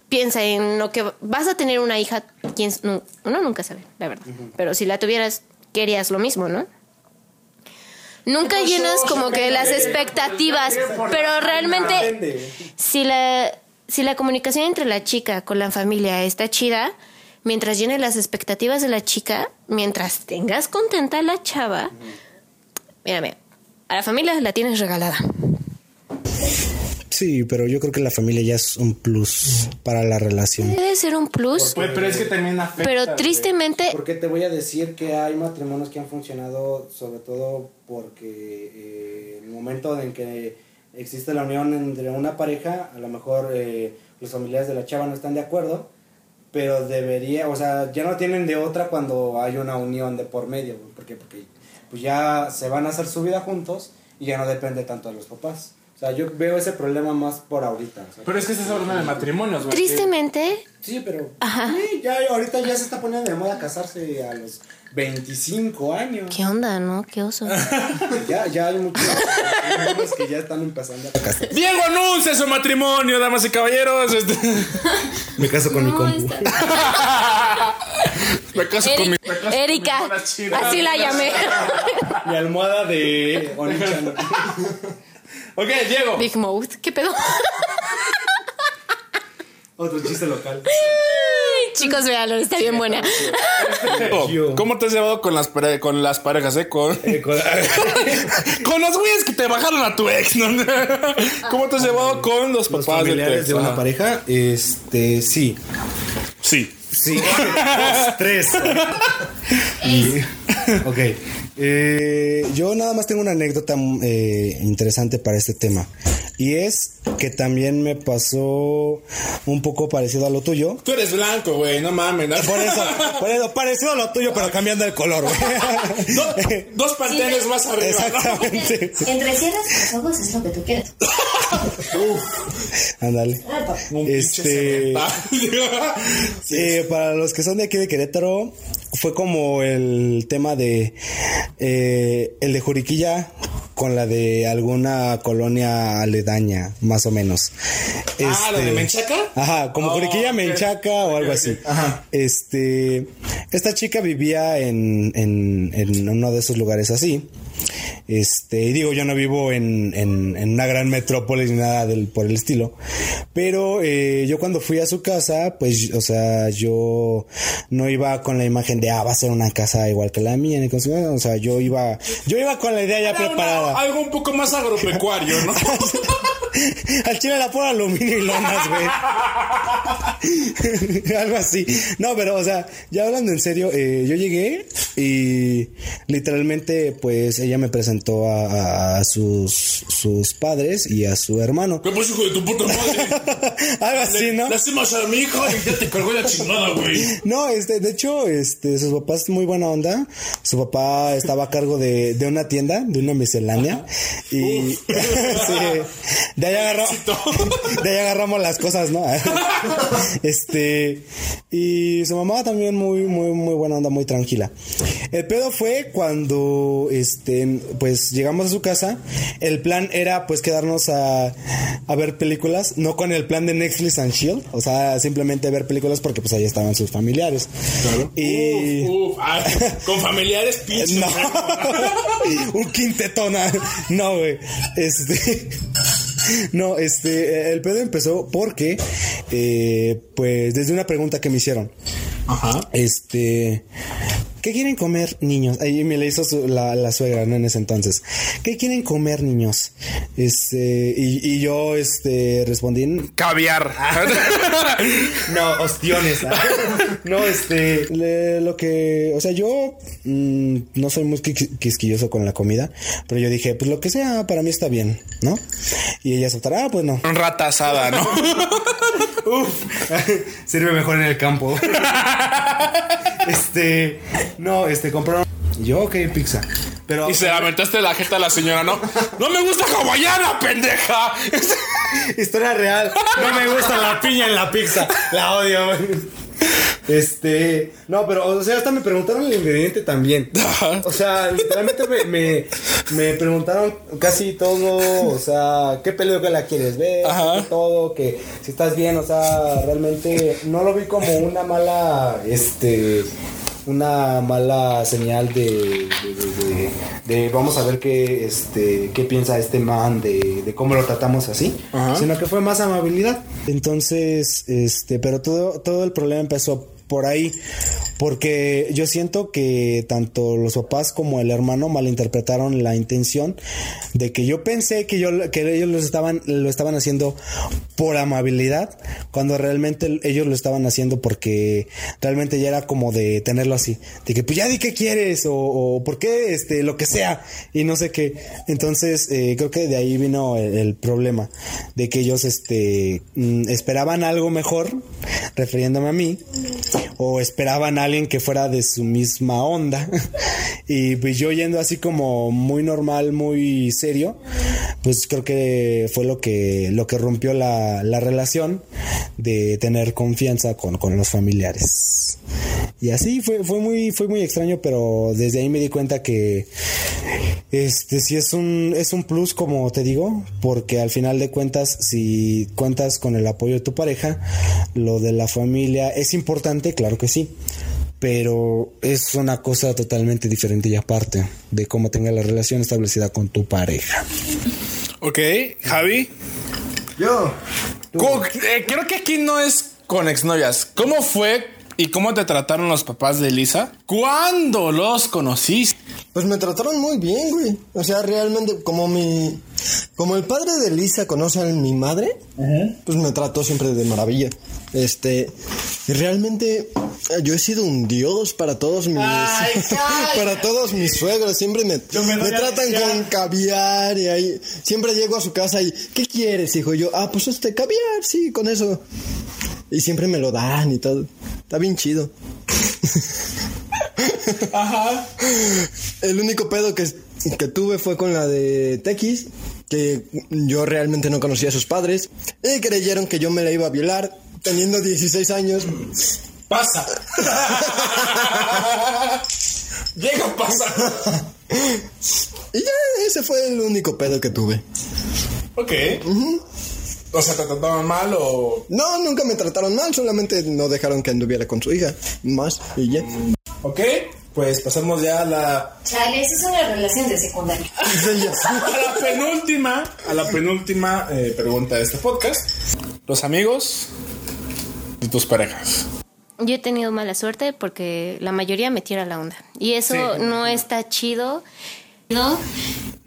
[SPEAKER 4] Piensa en lo que vas a tener una hija, quién, no, uno nunca sabe, la verdad. Pero si la tuvieras, querías lo mismo, ¿no? Nunca llenas como que las expectativas, pero realmente si la, si la comunicación entre la chica con la familia está chida, mientras llene las expectativas de la chica, mientras tengas contenta a la chava, mírame, a la familia la tienes regalada.
[SPEAKER 2] Sí, pero yo creo que la familia ya es un plus para la relación.
[SPEAKER 4] Debe ser un plus,
[SPEAKER 1] Pues, pero es que también afecta.
[SPEAKER 4] pero tristemente
[SPEAKER 2] Porque te voy a decir que hay matrimonios que han funcionado sobre todo porque eh, el momento en que existe la unión entre una pareja, a lo mejor eh, los familiares de la chava no están de acuerdo, pero debería, o sea, ya no tienen de otra cuando hay una unión de por medio, porque porque pues ya se van a hacer su vida juntos y ya no depende tanto de los papás. O sea, yo veo ese problema más por ahorita. o sea.
[SPEAKER 1] Pero es que estás hablando de matrimonios, güey.
[SPEAKER 4] Tristemente,
[SPEAKER 2] Sí, pero
[SPEAKER 4] Ajá.
[SPEAKER 2] sí, ya ahorita ya se está poniendo de moda casarse a los 25 años.
[SPEAKER 4] ¿qué onda, no? ¿Qué oso?
[SPEAKER 2] Ya, ya hay muchos que ya están empezando a casar.
[SPEAKER 1] Diego anuncia su matrimonio, damas y caballeros. Este-
[SPEAKER 2] Me caso con mi compu.
[SPEAKER 4] está-
[SPEAKER 1] Me caso con mi. Caso con mi
[SPEAKER 4] Erika, así la llamé.
[SPEAKER 2] Mi almohada de Onichan.
[SPEAKER 1] Ok, Diego.
[SPEAKER 4] Big Mouth, ¿qué pedo?
[SPEAKER 2] Otro chiste local.
[SPEAKER 4] Chicos, véanlo, está bien buena.
[SPEAKER 1] ¿Cómo te has llevado con las, pare- con las parejas, eh? Con,
[SPEAKER 2] Eh, con-
[SPEAKER 1] con los güeyes que te bajaron a tu ex, ¿no? ¿Cómo te has llevado con los
[SPEAKER 2] Los
[SPEAKER 1] papás de tu
[SPEAKER 2] familiares
[SPEAKER 1] ex?
[SPEAKER 2] de una
[SPEAKER 1] Ajá.
[SPEAKER 2] pareja, este, sí.
[SPEAKER 1] Sí.
[SPEAKER 2] Sí. Dos, tres. Y- ok. Eh, yo nada más tengo una anécdota eh, interesante para este tema. Y es que también me pasó un poco parecido a lo tuyo.
[SPEAKER 1] Tú eres blanco, güey, no mames. ¿no?
[SPEAKER 2] Por eso, por eso, parecido a lo tuyo, pero cambiando el color, güey.
[SPEAKER 1] Do- dos panteones más arriba. ¿no?
[SPEAKER 2] Exactamente.
[SPEAKER 5] Entre cierras los ojos es lo que tú quieres.
[SPEAKER 2] Ándale.
[SPEAKER 1] Un
[SPEAKER 2] Este. Eh, para los que son de aquí de Querétaro, fue como el tema de eh, el de Juriquilla con la de alguna colonia aledaña, más o menos.
[SPEAKER 1] Ah, ¿la de Menchaca?
[SPEAKER 2] Ajá, como
[SPEAKER 1] Oh,
[SPEAKER 2] Juriquilla
[SPEAKER 1] ok,
[SPEAKER 2] Menchaca o algo así.
[SPEAKER 1] Ajá.
[SPEAKER 2] Este, esta chica vivía en, en, en uno de esos lugares así. Este, y digo, yo no vivo en, en, en una gran metrópolis ni nada del, por el estilo. Pero eh, yo cuando fui a su casa, pues, o sea, yo no iba con la imagen de, ah, va a ser una casa igual que la mía. O sea, yo iba, yo iba con la idea ya preparada.
[SPEAKER 1] Algo un poco más agropecuario, ¿no?
[SPEAKER 2] Al chile la pura aluminio y lonas, güey. Algo así. No, pero, o sea, ya hablando en serio, eh, yo llegué y literalmente, pues, ella me presentó a, a- a sus, sus padres y a su hermano.
[SPEAKER 1] ¿Qué pues, hijo de tu puta madre?
[SPEAKER 2] Algo así, ¿no?
[SPEAKER 1] Lastimas a mi hija y ya te cargó la chingada, güey.
[SPEAKER 2] No, este, de hecho, este, sus papás muy buena onda. Su papá estaba a cargo de, de una tienda, de una miscelánea. Y sí, de ahí de ahí agarramos las cosas, ¿no? Este, y su mamá también muy, muy, muy buena onda, muy tranquila. El pedo fue cuando, este, pues llegamos a su casa. El plan era, pues, quedarnos a, a ver películas, no con el plan de Netflix and Shield, o sea, simplemente ver películas porque, pues, ahí estaban sus familiares. Y.
[SPEAKER 1] Uf, uf, ah, con familiares pinches.
[SPEAKER 2] No, un quintetona. No, güey. Este. No, este, el pedo empezó porque, eh, pues, desde una pregunta que me hicieron.
[SPEAKER 1] Ajá.
[SPEAKER 2] Este, ¿qué quieren comer niños? Ahí me le hizo su- la, la suegra, ¿no? En ese entonces. ¿Qué quieren comer niños? Este, y, y yo, este, respondí,
[SPEAKER 1] Caviar.
[SPEAKER 2] no, ostiones. no, este, le- lo que, o sea, yo mm, no soy muy quis- quisquilloso con la comida, pero yo dije, pues lo que sea, para mí está bien, ¿no? Y ella aceptará, ah, pues no.
[SPEAKER 1] Rata asada, ¿no?
[SPEAKER 2] Sirve mejor en el campo. este, no, este, compraron. Yo, ok, pizza. Pero.
[SPEAKER 1] Y se aventaste la jeta a la señora, ¿no? ¡No me gusta hawaiana, pendeja!
[SPEAKER 2] Historia real. No me gusta la piña en la pizza. La odio. Este, no, pero, o sea, hasta me preguntaron el ingrediente también. O sea, literalmente me, me, me preguntaron casi todo. O sea, ¿qué película quieres ver?
[SPEAKER 1] Ajá.
[SPEAKER 2] ¿Qué todo, que si estás bien. O sea, realmente no lo vi como una mala, este, una mala señal de, de, de- de- vamos a ver qué, este, qué piensa este man de, de cómo lo tratamos así,
[SPEAKER 1] Ajá.
[SPEAKER 2] sino que fue más amabilidad. Entonces, este, pero todo, todo el problema empezó por ahí, porque yo siento que tanto los papás como el hermano malinterpretaron la intención de que yo pensé que yo que ellos lo estaban lo estaban haciendo por amabilidad, cuando realmente ellos lo estaban haciendo porque realmente ya era como de tenerlo así, de que pues ya di qué quieres o, o por qué este lo que sea y no sé qué. Entonces eh, creo que de ahí vino el, el problema de que ellos este mm, esperaban algo mejor refiriéndome a mí, o esperaban a alguien que fuera de su misma onda. y pues yo yendo así como muy normal, muy serio, pues creo que fue lo que, lo que rompió la, la relación de tener confianza con, con los familiares. Y así fue, fue muy, fue muy extraño, pero desde ahí me di cuenta que este sí es un, es un plus, como te digo, porque al final de cuentas, si cuentas con el apoyo de tu pareja, lo de la familia es importante, claro que sí. Pero es una cosa totalmente diferente y aparte de cómo tenga la relación establecida con tu pareja.
[SPEAKER 1] Ok, Javi.
[SPEAKER 3] Yo.
[SPEAKER 1] Eh, creo que aquí no es con exnovias. ¿Cómo fue y cómo te trataron los papás de Elisa? ¿Cuándo los conociste?
[SPEAKER 3] Pues me trataron muy bien, güey. O sea, realmente, como mi. Como el padre de Lisa conoce a mi madre, pues me trató siempre de maravilla. Este. Y realmente, eh, yo he sido un dios para todos mis. para todos mis suegros. Siempre me, me tratan con caviar y ahí. Siempre llego a su casa y. ¿Qué quieres, hijo? Y yo, ah, pues este, caviar, sí, con eso. Y siempre me lo dan y todo. Está bien chido.
[SPEAKER 1] Ajá.
[SPEAKER 3] El único pedo que, que tuve fue con la de Tequis, que yo realmente no conocía a sus padres, y creyeron que yo me la iba a violar teniendo 16 años.
[SPEAKER 1] Pasa. Llega, pasa.
[SPEAKER 3] Y ya ese fue el único pedo que tuve.
[SPEAKER 1] Ok. O sea, ¿te trataban mal o...?
[SPEAKER 3] No, nunca me trataron mal, solamente no dejaron que anduviera con su hija. Más, y ya.
[SPEAKER 1] Ok, pues pasamos ya a la,
[SPEAKER 5] Chale, esas son las relaciones de secundaria.
[SPEAKER 1] a la penúltima, a la penúltima eh, pregunta de este podcast. Los amigos y tus parejas.
[SPEAKER 4] Yo he tenido mala suerte porque la mayoría me tira la onda. Y eso
[SPEAKER 1] Sí.
[SPEAKER 4] no está chido. ¿No?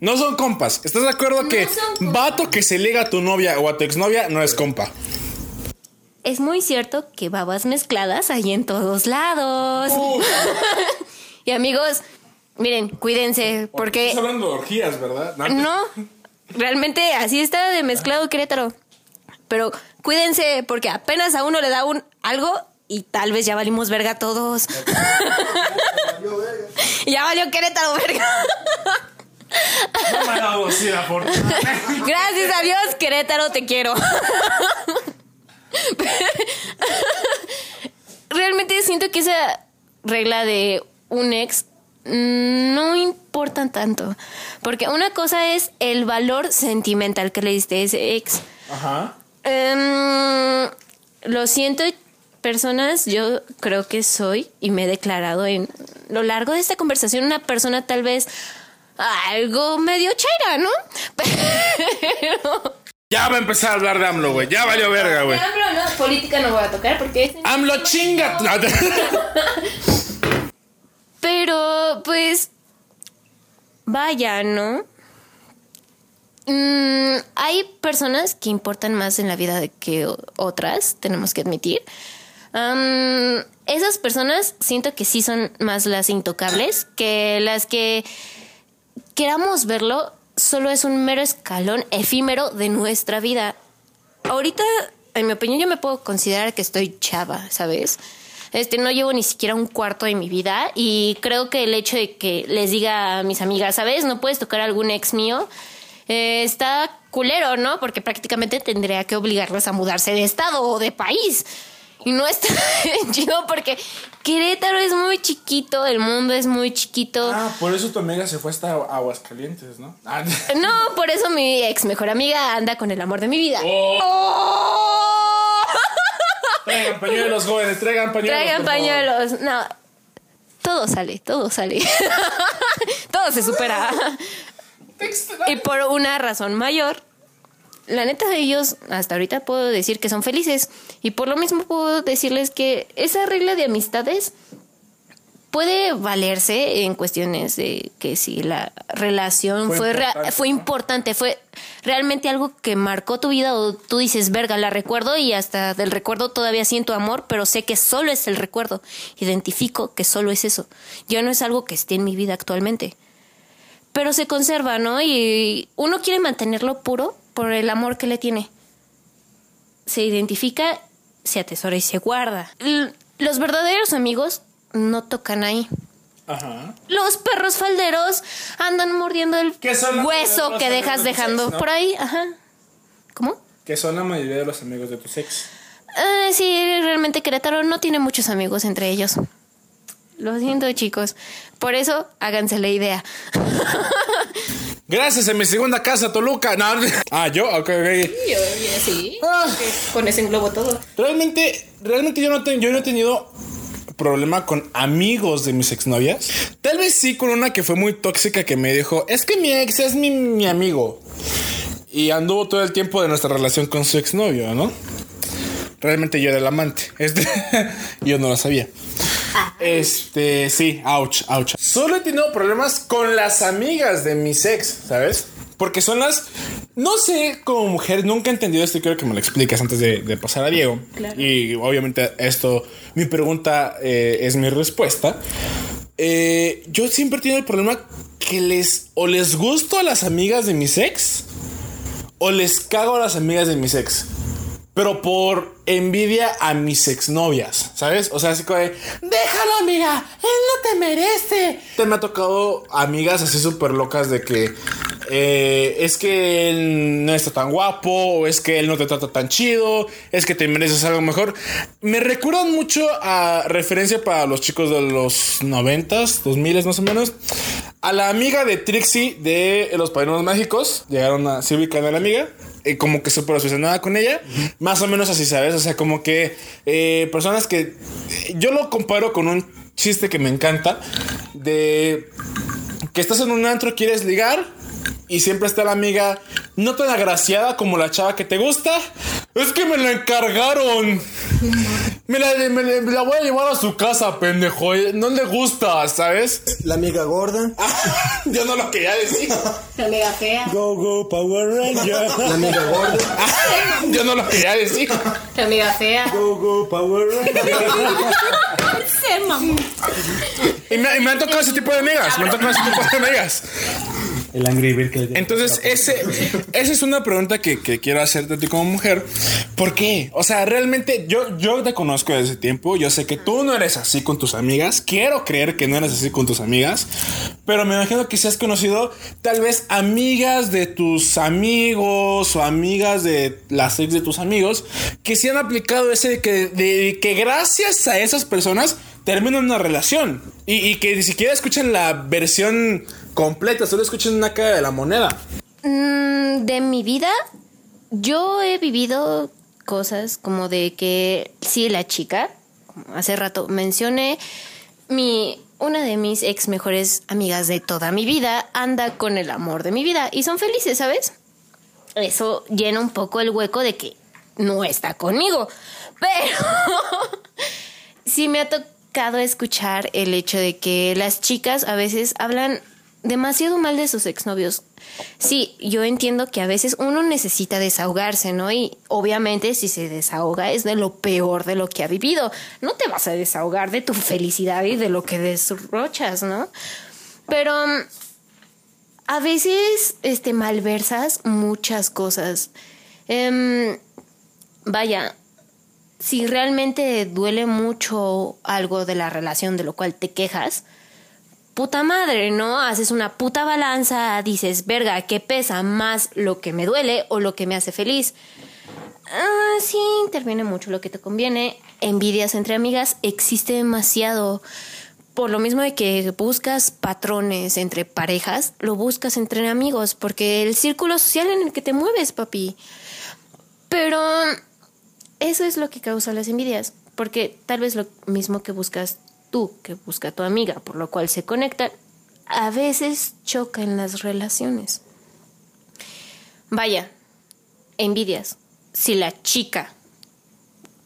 [SPEAKER 1] No son compas. ¿Estás de acuerdo
[SPEAKER 4] No
[SPEAKER 1] que vato que se liga a tu novia o a tu exnovia no es compa?
[SPEAKER 4] Es muy cierto que babas mezcladas hay en todos lados. y amigos, miren, cuídense porque
[SPEAKER 1] Estás hablando de orgías, ¿verdad?
[SPEAKER 4] no, realmente así está de mezclado Querétaro. Pero cuídense porque apenas a uno le da un algo y tal vez ya valimos verga todos. Ya valió Querétaro verga.
[SPEAKER 1] No me la.
[SPEAKER 4] Gracias a Dios, Querétaro, te quiero. Realmente siento que esa regla de un ex no importa tanto. Porque una cosa es el valor sentimental que le diste a ese ex.
[SPEAKER 1] Ajá.
[SPEAKER 4] Em, lo siento, personas, yo creo que soy y me he declarado en lo largo de esta conversación una persona tal vez algo medio chaira, ¿no? Pero...
[SPEAKER 1] Ya va a empezar a hablar de AMLO, güey. Ya valió verga, güey.
[SPEAKER 4] Pero no, política no voy a tocar porque es...
[SPEAKER 1] AMLO chinga.
[SPEAKER 4] Pero, pues, vaya, ¿no? Mm, hay personas que importan más en la vida de que otras, tenemos que admitir. Esas personas siento que sí son más las intocables que las que queramos verlo solo es un mero escalón efímero de nuestra vida. Ahorita, en mi opinión, yo me puedo considerar que estoy chava, ¿sabes? Este, no llevo ni siquiera un cuarto de mi vida y creo que el hecho de que les diga a mis amigas, ¿sabes? No puedes tocar a algún ex mío, eh, está culero, ¿no? Porque prácticamente tendría que obligarles a mudarse de estado o de país. Y no está chido porque Querétaro es muy chiquito, el mundo es muy chiquito.
[SPEAKER 1] Ah, por eso tu amiga se fue hasta Aguascalientes, ¿no? Ah,
[SPEAKER 4] No, por eso mi ex mejor amiga anda con el amor de mi vida.
[SPEAKER 1] Oh.
[SPEAKER 4] ¡Oh!
[SPEAKER 1] Traigan pañuelos, jóvenes, traigan pañuelos.
[SPEAKER 4] Traigan
[SPEAKER 1] favor.
[SPEAKER 4] pañuelos. No. Todo sale, todo sale. todo se supera. y por una razón mayor, la neta de ellos, hasta ahorita puedo decir que son felices. Y por lo mismo puedo decirles que esa regla de amistades puede valerse en cuestiones de que si la relación
[SPEAKER 1] Fue
[SPEAKER 4] fue,
[SPEAKER 1] importante,
[SPEAKER 4] fue importante, fue realmente algo que marcó tu vida o tú dices, verga, la recuerdo y hasta del recuerdo todavía siento amor, pero sé que solo es el recuerdo. Identifico que solo es eso. Ya no es algo que esté en mi vida actualmente. Pero se conserva, ¿no? Y uno quiere mantenerlo puro por el amor que le tiene. Se identifica se atesora y se guarda. L- los verdaderos amigos no tocan ahí.
[SPEAKER 1] Ajá.
[SPEAKER 4] Los perros falderos andan mordiendo el
[SPEAKER 1] ¿Qué son los
[SPEAKER 4] hueso que dejas
[SPEAKER 1] de
[SPEAKER 4] dejando
[SPEAKER 1] no?
[SPEAKER 4] por ahí. Ajá. ¿Cómo?
[SPEAKER 1] Que son la mayoría de los amigos de tu ex.
[SPEAKER 4] Ah, sí, realmente Querétaro no tiene muchos amigos entre ellos. Lo siento, chicos. Por eso, háganse la idea.
[SPEAKER 1] Gracias a mi segunda casa, Toluca. No. Ah, yo, ok, ok.
[SPEAKER 5] Yo sí.
[SPEAKER 1] Ah.
[SPEAKER 5] Con ese englobo todo.
[SPEAKER 1] Realmente, realmente yo no, te- yo no he tenido problema con amigos de mis exnovias. Tal vez sí con una que fue muy tóxica que me dijo, es que mi ex es mi, mi amigo. Y anduvo todo el tiempo de nuestra relación con su exnovio, ¿no? Realmente yo era el amante. Este, yo no lo sabía. Este, sí, ouch, ouch. Solo he tenido problemas con las amigas de mis ex, ¿sabes? Porque son las. No sé, como mujer, nunca he entendido esto y quiero que me lo expliques antes de, de pasar a Diego. Y obviamente, esto, mi pregunta eh, es mi respuesta. Eh, yo siempre he tenido el problema que les. O les gusto a las amigas de mis ex, o les cago a las amigas de mis ex. Pero por envidia a mis exnovias, ¿sabes? O sea, así como de, déjalo, amiga, él no te merece. Te me ha tocado amigas así súper locas de que eh, es que él no está tan guapo, o es que él no te trata tan chido, es que te mereces algo mejor. Me recuerdan mucho a referencia para los chicos de los noventas, dos miles más o menos, a la amiga de Trixie de Los Padrinos Mágicos. Llegaron a se ubican a la amiga como que súper obsesionada con ella. Más o menos así, ¿sabes? O sea, como que eh, personas que yo lo comparo con un chiste que me encanta de que estás en un antro, quieres ligar y siempre está la amiga no tan agraciada como la chava que te gusta. Es que me la encargaron. Me la, me la- me la voy a llevar a su casa, pendejo. No le gusta, ¿sabes?
[SPEAKER 3] La amiga gorda.
[SPEAKER 1] Yo no lo quería decir.
[SPEAKER 5] La amiga fea.
[SPEAKER 2] Go, go, Power Ranger.
[SPEAKER 3] La amiga gorda.
[SPEAKER 1] Yo no lo quería decir.
[SPEAKER 5] La amiga fea.
[SPEAKER 2] Go, go, Power Ranger.
[SPEAKER 5] Se mamó.
[SPEAKER 1] Y me, y me han tocado ese tipo de amigas. Me han tocado ese tipo de amigas.
[SPEAKER 2] El Angry Bird que le
[SPEAKER 1] Entonces, ese, esa es una pregunta que, que quiero hacerte a ti como mujer. ¿Por qué? O sea, realmente yo, yo te conozco desde ese tiempo. Yo sé que tú no eres así con tus amigas. Quiero creer que no eres así con tus amigas. Pero me imagino que si has conocido tal vez amigas de tus amigos o amigas de las ex de tus amigos que sí han aplicado ese de que, de que gracias a esas personas terminan una relación y, que ni siquiera escuchan la versión completa, solo escuchan una cara de la moneda.
[SPEAKER 4] Mm, de mi vida, yo he vivido cosas como de que sí, la chica, hace rato mencioné, mi, una de mis ex mejores amigas de toda mi vida anda con el amor de mi vida y son felices, ¿sabes? Eso llena un poco el hueco de que no está conmigo. Pero sí me ha tocado escuchar el hecho de que las chicas a veces hablan demasiado mal de sus exnovios. Sí, yo entiendo que a veces uno necesita desahogarse, ¿no? Y obviamente si se desahoga es de lo peor de lo que ha vivido. No te vas a desahogar de tu felicidad y de lo que desrochas, ¿no? Pero mm, a veces este malversas muchas cosas. Em, vaya, si realmente duele mucho algo de la relación de lo cual te quejas, puta madre, ¿no? Haces una puta balanza, dices, verga, ¿qué pesa más lo que me duele o lo que me hace feliz? Ah, sí, interviene mucho lo que te conviene. Envidias entre amigas existe demasiado. Por lo mismo de que buscas patrones entre parejas, lo buscas entre amigos, porque el círculo social en el que te mueves, papi. Pero eso es lo que causa las envidias, porque tal vez lo mismo que buscas tú, que busca tu amiga, por lo cual se conectan, a veces choca en las relaciones. Vaya, envidias. Si la chica,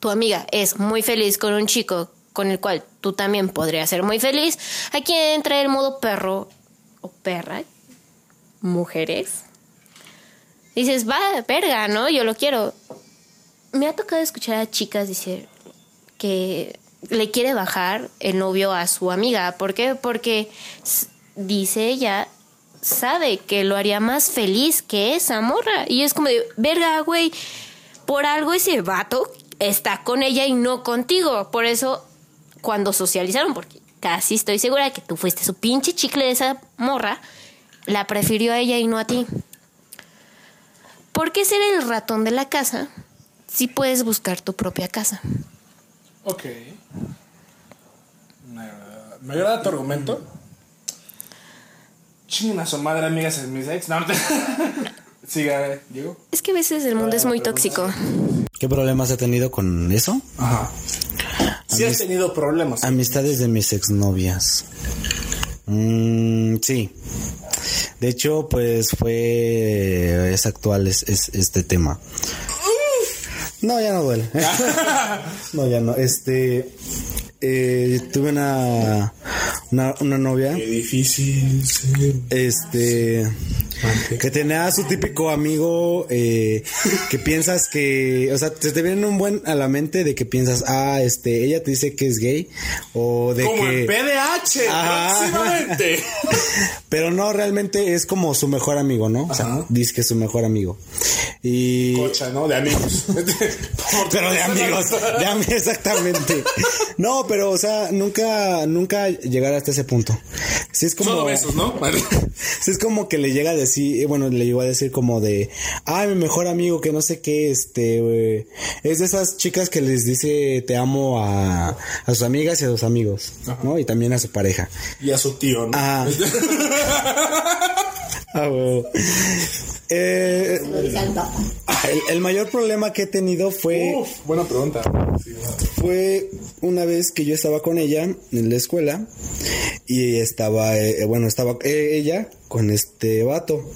[SPEAKER 4] tu amiga, es muy feliz con un chico con el cual tú también podrías ser muy feliz, aquí entra el modo perro o perra, mujeres. Dices, va, verga, ¿no? Yo lo quiero. Me ha tocado escuchar a chicas decir que le quiere bajar el novio a su amiga. ¿Por qué? Porque dice ella, sabe que lo haría más feliz que esa morra. Y es como de, verga, güey, por algo ese vato está con ella y no contigo. Por eso, cuando socializaron, porque casi estoy segura que tú fuiste su pinche chicle de esa morra, la prefirió a ella y no a ti. ¿Por qué ser el ratón de la casa si puedes buscar tu propia casa?
[SPEAKER 1] Ok. Me agrada, me agrada tu argumento. Chinguen a su madre, amigas, es mis ex. No, no te... Siga, Diego.
[SPEAKER 4] Es que a veces el mundo es muy tóxico.
[SPEAKER 2] ¿Qué problemas he tenido con eso?
[SPEAKER 1] Ajá. Sí has tenido problemas.
[SPEAKER 2] Amistades de mis exnovias. Mm, sí. De hecho, pues fue. Es actual es, es- este tema. No, ya no duele. no, ya no. Este. eh, tuve una, una. Una novia.
[SPEAKER 1] Qué difícil. sí.
[SPEAKER 2] Este. Que tenía a su típico amigo eh, que piensas que, o sea, te, te viene un buen a la mente de que piensas, ah, este, ella te dice que es gay o de
[SPEAKER 1] Como
[SPEAKER 2] que,
[SPEAKER 1] en PDH,
[SPEAKER 2] Ajá.
[SPEAKER 1] próximamente.
[SPEAKER 2] pero no, realmente es como su mejor amigo, ¿no? O sea,
[SPEAKER 1] Ajá.
[SPEAKER 2] dice que es su mejor amigo y
[SPEAKER 1] Cocha, ¿no? De amigos.
[SPEAKER 2] pero de amigos, de amigos, exactamente. No, pero, o sea, nunca, nunca llegar hasta ese punto. Sí es como,
[SPEAKER 1] Solo besos, ¿no?
[SPEAKER 2] Sí, es como que le llega a decir, eh, bueno, le llegó a decir como de, ay, mi mejor amigo, que no sé qué, este, güey, es de esas chicas que les dice te amo a, a sus amigas y a sus amigos, ¿no? Y también a su pareja.
[SPEAKER 1] Y a su tío, ¿no?
[SPEAKER 2] Ah. Ah, huevo. Eh, el, el mayor problema que he tenido fue,
[SPEAKER 1] Uf, buena pregunta. Sí,
[SPEAKER 2] fue una vez que yo estaba con ella en la escuela y estaba, eh, bueno, estaba eh, ella con este vato.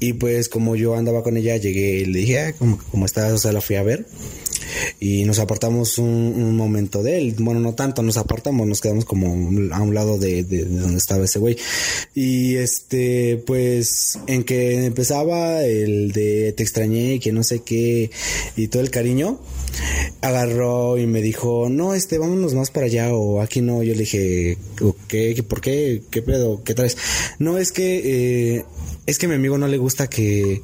[SPEAKER 2] Y pues como yo andaba con ella, llegué y le dije, ah, ¿cómo, cómo estás? O sea, la fui a ver. Y nos apartamos un, momento de él. Bueno, no tanto nos apartamos, nos quedamos como a un lado de donde estaba ese güey. Y este, pues, en que empezaba el de te extrañé y que no sé qué y todo el cariño, agarró y me dijo, no, este, vámonos más para allá o aquí no. Yo le dije, ¿qué? ¿Por qué? ¿Qué pedo? ¿Qué traes? No, es que, eh, es que a mi amigo no le gusta que,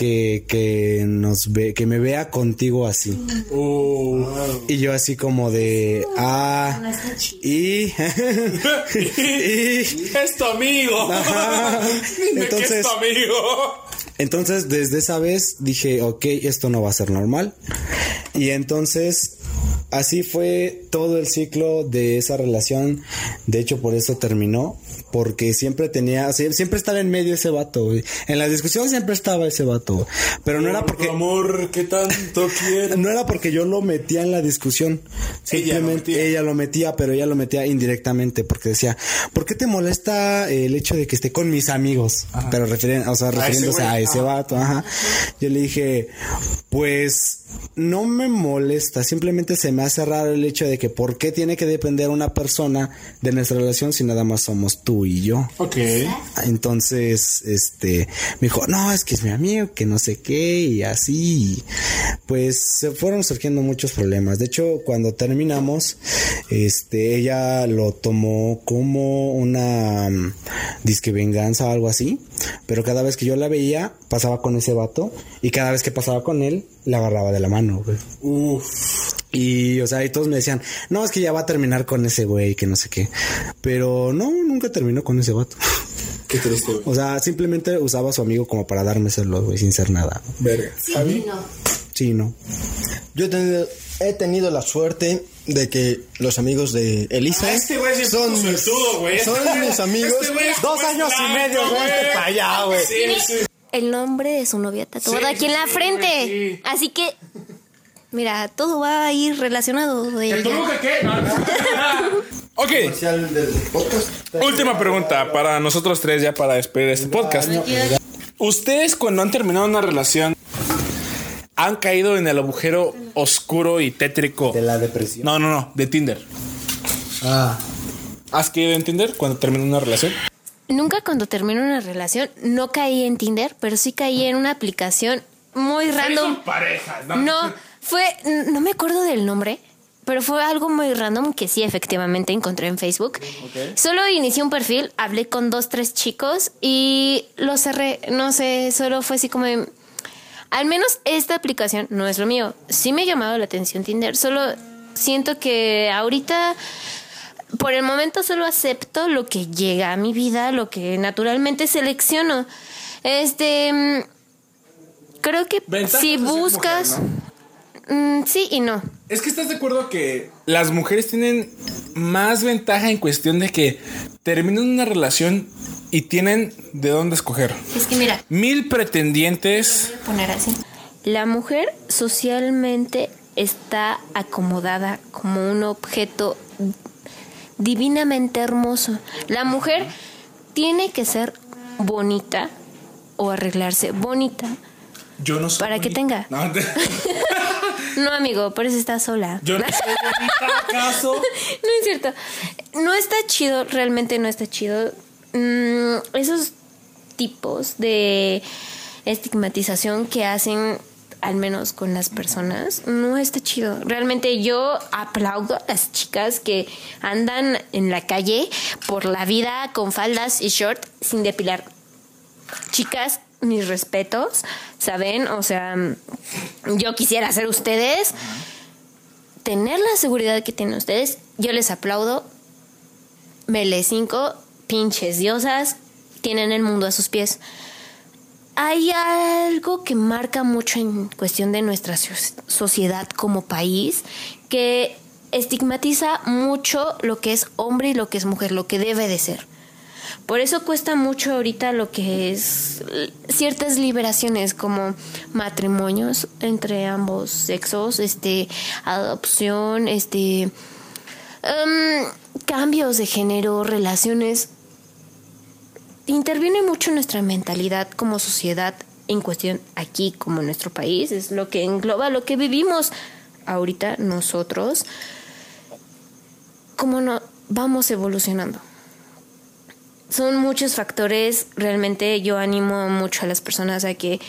[SPEAKER 2] que, que nos ve, que me vea contigo así.
[SPEAKER 1] Uh,
[SPEAKER 2] Y yo así como de, ah, y, y,
[SPEAKER 1] es tu amigo. Que es
[SPEAKER 2] Entonces-
[SPEAKER 1] tu amigo.
[SPEAKER 2] Entonces, desde esa vez dije, ok, esto no va a ser normal. Y entonces, así fue todo el ciclo de esa relación. De hecho, por eso terminó. Porque siempre tenía, siempre estaba en medio ese vato. güey. En la discusión siempre estaba ese vato. güey. Pero no era porque...
[SPEAKER 1] amor, que tanto quiero.
[SPEAKER 2] No era porque yo lo metía en la discusión.
[SPEAKER 1] Ella lo
[SPEAKER 2] Simplemente ella lo metía, pero ella lo metía indirectamente porque decía, ¿por qué te molesta el hecho de que esté con mis amigos? Pero referen- o sea,
[SPEAKER 1] ese
[SPEAKER 2] refiriéndose a ese
[SPEAKER 1] ajá.
[SPEAKER 2] vato, ajá. Yo le dije, pues no me molesta, simplemente se me hace raro el hecho de que por qué tiene que depender una persona de nuestra relación si nada más somos tú y yo.
[SPEAKER 1] Ok.
[SPEAKER 2] Entonces, este, me dijo, no, es que es mi amigo, que no sé qué, y así. Pues se fueron surgiendo muchos problemas. De hecho, cuando terminamos, este, ella lo tomó como una mm, disque venganza o algo así. Pero cada vez que yo la veía, pasaba con ese vato, y cada vez que pasaba con él, la agarraba de la mano, güey.
[SPEAKER 1] Uf.
[SPEAKER 2] Y, o sea, y todos me decían, no, es que ya va a terminar con ese güey, que no sé qué. Pero no, nunca terminó con ese vato.
[SPEAKER 1] Qué triste, güey.
[SPEAKER 2] O sea, simplemente usaba a su amigo como para darme celos, güey, sin ser nada.
[SPEAKER 1] Verga.
[SPEAKER 5] Sí, no.
[SPEAKER 2] Sí, no.
[SPEAKER 3] Yo he tenido, he tenido la suerte de que los amigos de Elisa
[SPEAKER 1] Ah, este güey es
[SPEAKER 3] son, mis,
[SPEAKER 1] suertudo, güey.
[SPEAKER 3] son mis amigos.
[SPEAKER 1] Este güey es
[SPEAKER 3] Dos años y medio,
[SPEAKER 1] güey.
[SPEAKER 3] para allá, güey.
[SPEAKER 1] Sí, sí.
[SPEAKER 4] El nombre de su novia tatuada
[SPEAKER 1] Sí,
[SPEAKER 4] aquí en la frente.
[SPEAKER 1] sí.
[SPEAKER 4] Así que, mira, todo va a ir relacionado. de
[SPEAKER 1] ¿El
[SPEAKER 4] ella.
[SPEAKER 1] Toluca qué? Ok.
[SPEAKER 3] Comercial del podcast.
[SPEAKER 1] Última pregunta para nosotros tres ya para despedir este podcast. Ustedes cuando han terminado una relación han caído en el agujero oscuro y tétrico.
[SPEAKER 2] De la depresión.
[SPEAKER 1] No, no, no, de Tinder.
[SPEAKER 2] Ah.
[SPEAKER 1] ¿Has caído en Tinder cuando terminó una relación?
[SPEAKER 4] Nunca cuando termino una relación, no caí en Tinder, pero sí caí en una aplicación muy random.
[SPEAKER 1] parejas,
[SPEAKER 4] No, fue, no me acuerdo del nombre, pero fue algo muy random que sí efectivamente encontré en Facebook. Solo inicié un perfil, hablé con dos, tres chicos y lo cerré. No sé, solo fue así como, Al menos esta aplicación no es lo mío. Sí me ha llamado la atención Tinder, solo siento que ahorita por el momento solo acepto lo que llega a mi vida, lo que naturalmente selecciono. Este mm, creo que
[SPEAKER 1] Ventajas
[SPEAKER 4] si buscas
[SPEAKER 1] mujer,
[SPEAKER 4] mm, sí y no.
[SPEAKER 1] Es que estás de acuerdo que las mujeres tienen más ventaja en cuestión de que terminan una relación y tienen de dónde escoger.
[SPEAKER 4] Es que mira,
[SPEAKER 1] Mil pretendientes.
[SPEAKER 4] poner así. La mujer socialmente está acomodada como un objeto divinamente hermoso. La mujer tiene que ser bonita o arreglarse bonita.
[SPEAKER 1] Yo no soy.
[SPEAKER 4] Para que tenga.
[SPEAKER 1] No, te-
[SPEAKER 4] No, amigo, por eso está sola.
[SPEAKER 1] yo no soy bonita, ¿acaso?
[SPEAKER 4] No es cierto. No está chido, realmente no está chido. Mm, esos tipos de estigmatización que hacen, al menos con las personas, no está chido. Realmente yo aplaudo a las chicas que andan en la calle por la vida con faldas y short sin depilar. Chicas, mis respetos, ¿saben? O sea, yo quisiera ser ustedes tener la seguridad que tienen ustedes, yo les aplaudo. Mele 5, pinches diosas, tienen el mundo a sus pies. Hay algo que marca mucho en cuestión de nuestra so- sociedad como país, que estigmatiza mucho lo que es hombre y lo que es mujer, lo que debe de ser. Por eso cuesta mucho ahorita lo que es ciertas liberaciones como matrimonios entre ambos sexos, este adopción, este em, cambios de género, relaciones. Interviene mucho nuestra mentalidad como sociedad en cuestión aquí como nuestro país, es lo que engloba lo que vivimos ahorita nosotros. Cómo no vamos evolucionando son muchos factores. Realmente yo animo mucho a las personas a que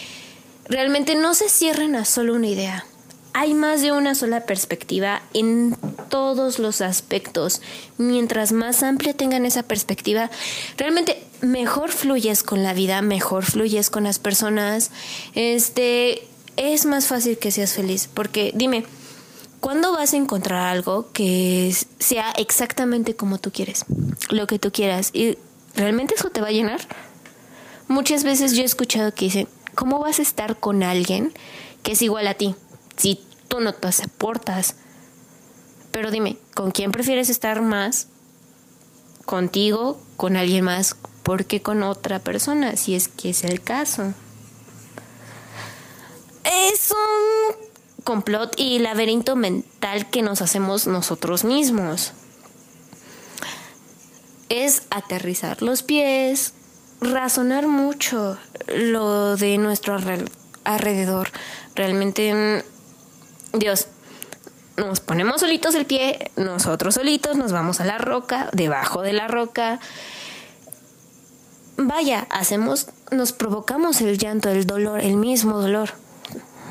[SPEAKER 4] realmente no se cierren a solo una idea. Hay más de una sola perspectiva en todos los aspectos. Mientras más amplia tengan esa perspectiva, realmente mejor fluyes con la vida, mejor fluyes con las personas. Este es más fácil que seas feliz. Porque dime, ¿Cuándo vas a encontrar algo que sea exactamente como tú quieres? Lo que tú quieras. ¿Y realmente eso te va a llenar? Muchas veces yo he escuchado que dicen, ¿cómo vas a estar con alguien que es igual a ti si tú no te soportas? Pero dime, ¿con quién prefieres estar más? ¿Contigo? ¿Con alguien más? ¿Por qué con otra persona? Si es que es el caso. Es un complot y laberinto mental que nos hacemos nosotros mismos. Es aterrizar los pies, razonar mucho lo de nuestro alre- alrededor. Realmente, mm, Dios, nos ponemos solitos el pie, nosotros solitos nos vamos a la roca, debajo de la roca. Vaya, hacemos, nos provocamos el llanto, el dolor, el mismo dolor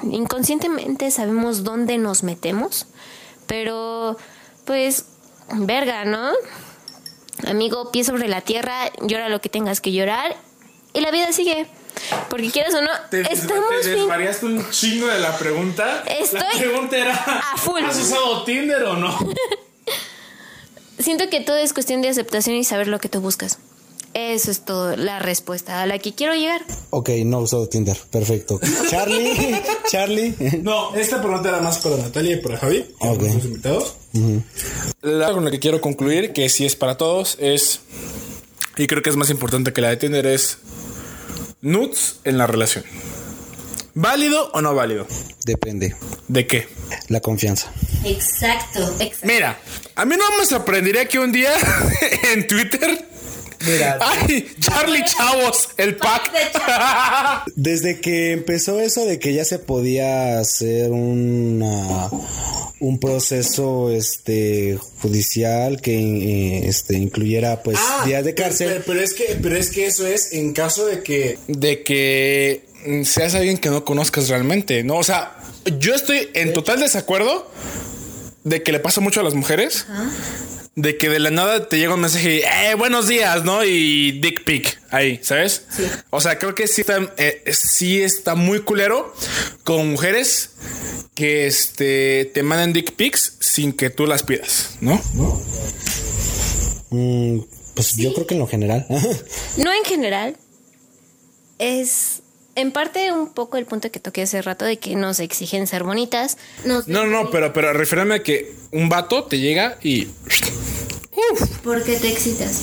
[SPEAKER 4] inconscientemente sabemos dónde nos metemos, pero pues, verga, ¿no? Amigo, pie sobre la tierra, llora lo que tengas que llorar y la vida sigue. Porque quieras o no,
[SPEAKER 1] Te, te
[SPEAKER 4] estamos bien.
[SPEAKER 1] desvariaste un chingo de la pregunta. La
[SPEAKER 4] Estoy
[SPEAKER 1] pregunta era:
[SPEAKER 4] a full.
[SPEAKER 1] ¿Has usado Tinder o no?
[SPEAKER 4] Siento que todo es cuestión de aceptación y saber lo que tú buscas. Eso es todo, la respuesta a la que quiero llegar.
[SPEAKER 2] Ok, no he usado Tinder. Perfecto. Charlie, Charlie.
[SPEAKER 1] No, esta pregunta era más para Natalia y para Javi, que
[SPEAKER 2] Ok.
[SPEAKER 1] son los invitados. La con la que quiero concluir, que sí es para todos, es. Y creo que es más importante que la de Tinder, es. Nudes en la relación. ¿Válido o no válido?
[SPEAKER 2] Depende.
[SPEAKER 1] ¿De qué?
[SPEAKER 2] La confianza.
[SPEAKER 5] Exacto, exacto.
[SPEAKER 1] Mira, a mí no me sorprendería que un día en Twitter.
[SPEAKER 2] Mira,
[SPEAKER 1] ¡Ay! Charlie Chavos, el pack.
[SPEAKER 2] Desde que empezó eso de que ya se podía hacer una un proceso este judicial que eh, este incluyera pues días de cárcel.
[SPEAKER 1] Ah, Pero, es que, pero es que eso es en caso de que. De que seas alguien que no conozcas realmente, ¿no? O sea, yo estoy en total desacuerdo de que le pasa mucho a las mujeres. De que de la nada te llega un mensaje, y, eh, buenos días, ¿no? Y dick pic ahí, ¿sabes?
[SPEAKER 5] Sí.
[SPEAKER 1] O sea, creo que sí está, eh, sí está muy culero con mujeres que este, te mandan dick pics sin que tú las pidas, ¿no?
[SPEAKER 2] Mm, pues yo creo que en lo general.
[SPEAKER 4] No en general. Es en parte un poco el punto que toqué hace rato de que nos exigen ser bonitas. Nos
[SPEAKER 1] No, no, pero, pero refiérame a que un vato te llega y.
[SPEAKER 5] ¿Por qué te excitas?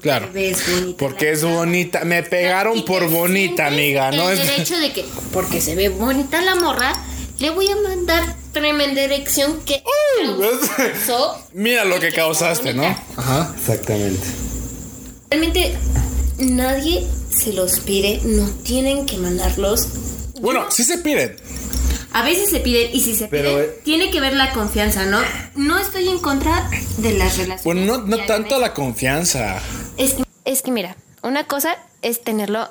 [SPEAKER 1] Claro.
[SPEAKER 5] Ves bonita
[SPEAKER 1] Porque es bonita. Me pegaron
[SPEAKER 5] Y
[SPEAKER 1] por bonita, amiga. No
[SPEAKER 5] el
[SPEAKER 1] es.
[SPEAKER 5] derecho de que, porque se ve bonita la morra, le voy a mandar tremenda erección que causó
[SPEAKER 1] Mira lo que causaste, ¿no? Ajá.
[SPEAKER 2] Exactamente.
[SPEAKER 5] Realmente nadie se los pide, no tienen que mandarlos.
[SPEAKER 1] Bueno, sí se piden.
[SPEAKER 5] A veces se piden y si se
[SPEAKER 2] Pero,
[SPEAKER 5] piden,
[SPEAKER 2] eh,
[SPEAKER 5] tiene que ver la confianza, ¿no? No estoy en contra de las relaciones.
[SPEAKER 1] Bueno, no, no tanto la confianza.
[SPEAKER 5] Es que
[SPEAKER 4] Es que mira, una cosa es tenerlo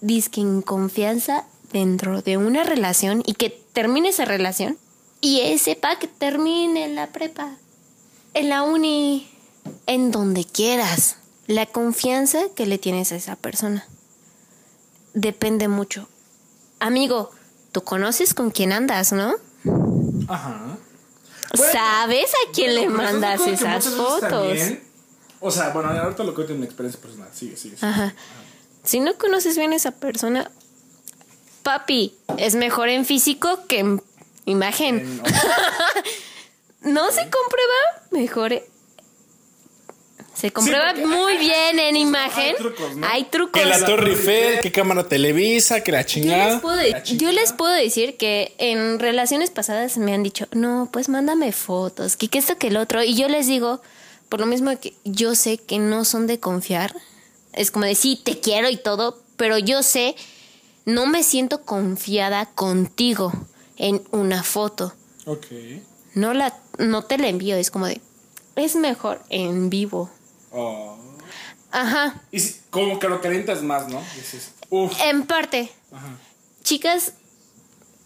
[SPEAKER 4] disque en confianza dentro de una relación y que termine esa relación y ese pack termine en la prepa, en la uni, en donde quieras. La confianza que le tienes a esa persona depende mucho. Amigo, tú conoces con quién andas, ¿no?
[SPEAKER 1] Ajá.
[SPEAKER 4] ¿Sabes a quién le mandas esas fotos?
[SPEAKER 1] O sea, bueno, ahorita lo cuento en mi experiencia personal. Sigue, sigue. sigue.
[SPEAKER 4] Ajá. Si no conoces bien a esa persona, papi, es mejor en físico que en imagen.
[SPEAKER 1] En-
[SPEAKER 4] No se comprueba mejor. Se comprueba muy bien en imagen.
[SPEAKER 1] Hay trucos, ¿no?
[SPEAKER 4] Hay trucos.
[SPEAKER 1] Que la Torre Eiffel, que cámara Televisa, que la
[SPEAKER 4] Yo
[SPEAKER 1] chingada.
[SPEAKER 4] les, puedo, de- yo les puedo decir que en relaciones pasadas me han dicho, no, pues mándame fotos, que, que esto, que el otro. Y yo les digo, por lo mismo que yo sé que no son de confiar, es como de sí, te quiero y todo, pero yo sé, no me siento confiada contigo en una foto.
[SPEAKER 1] Ok.
[SPEAKER 4] No, la, no te la envío, es como de, es mejor en vivo.
[SPEAKER 1] Oh.
[SPEAKER 4] Ajá,
[SPEAKER 1] Y si- como que lo calientas más, ¿no? Dices, uf.
[SPEAKER 4] en parte.
[SPEAKER 1] Ajá.
[SPEAKER 4] chicas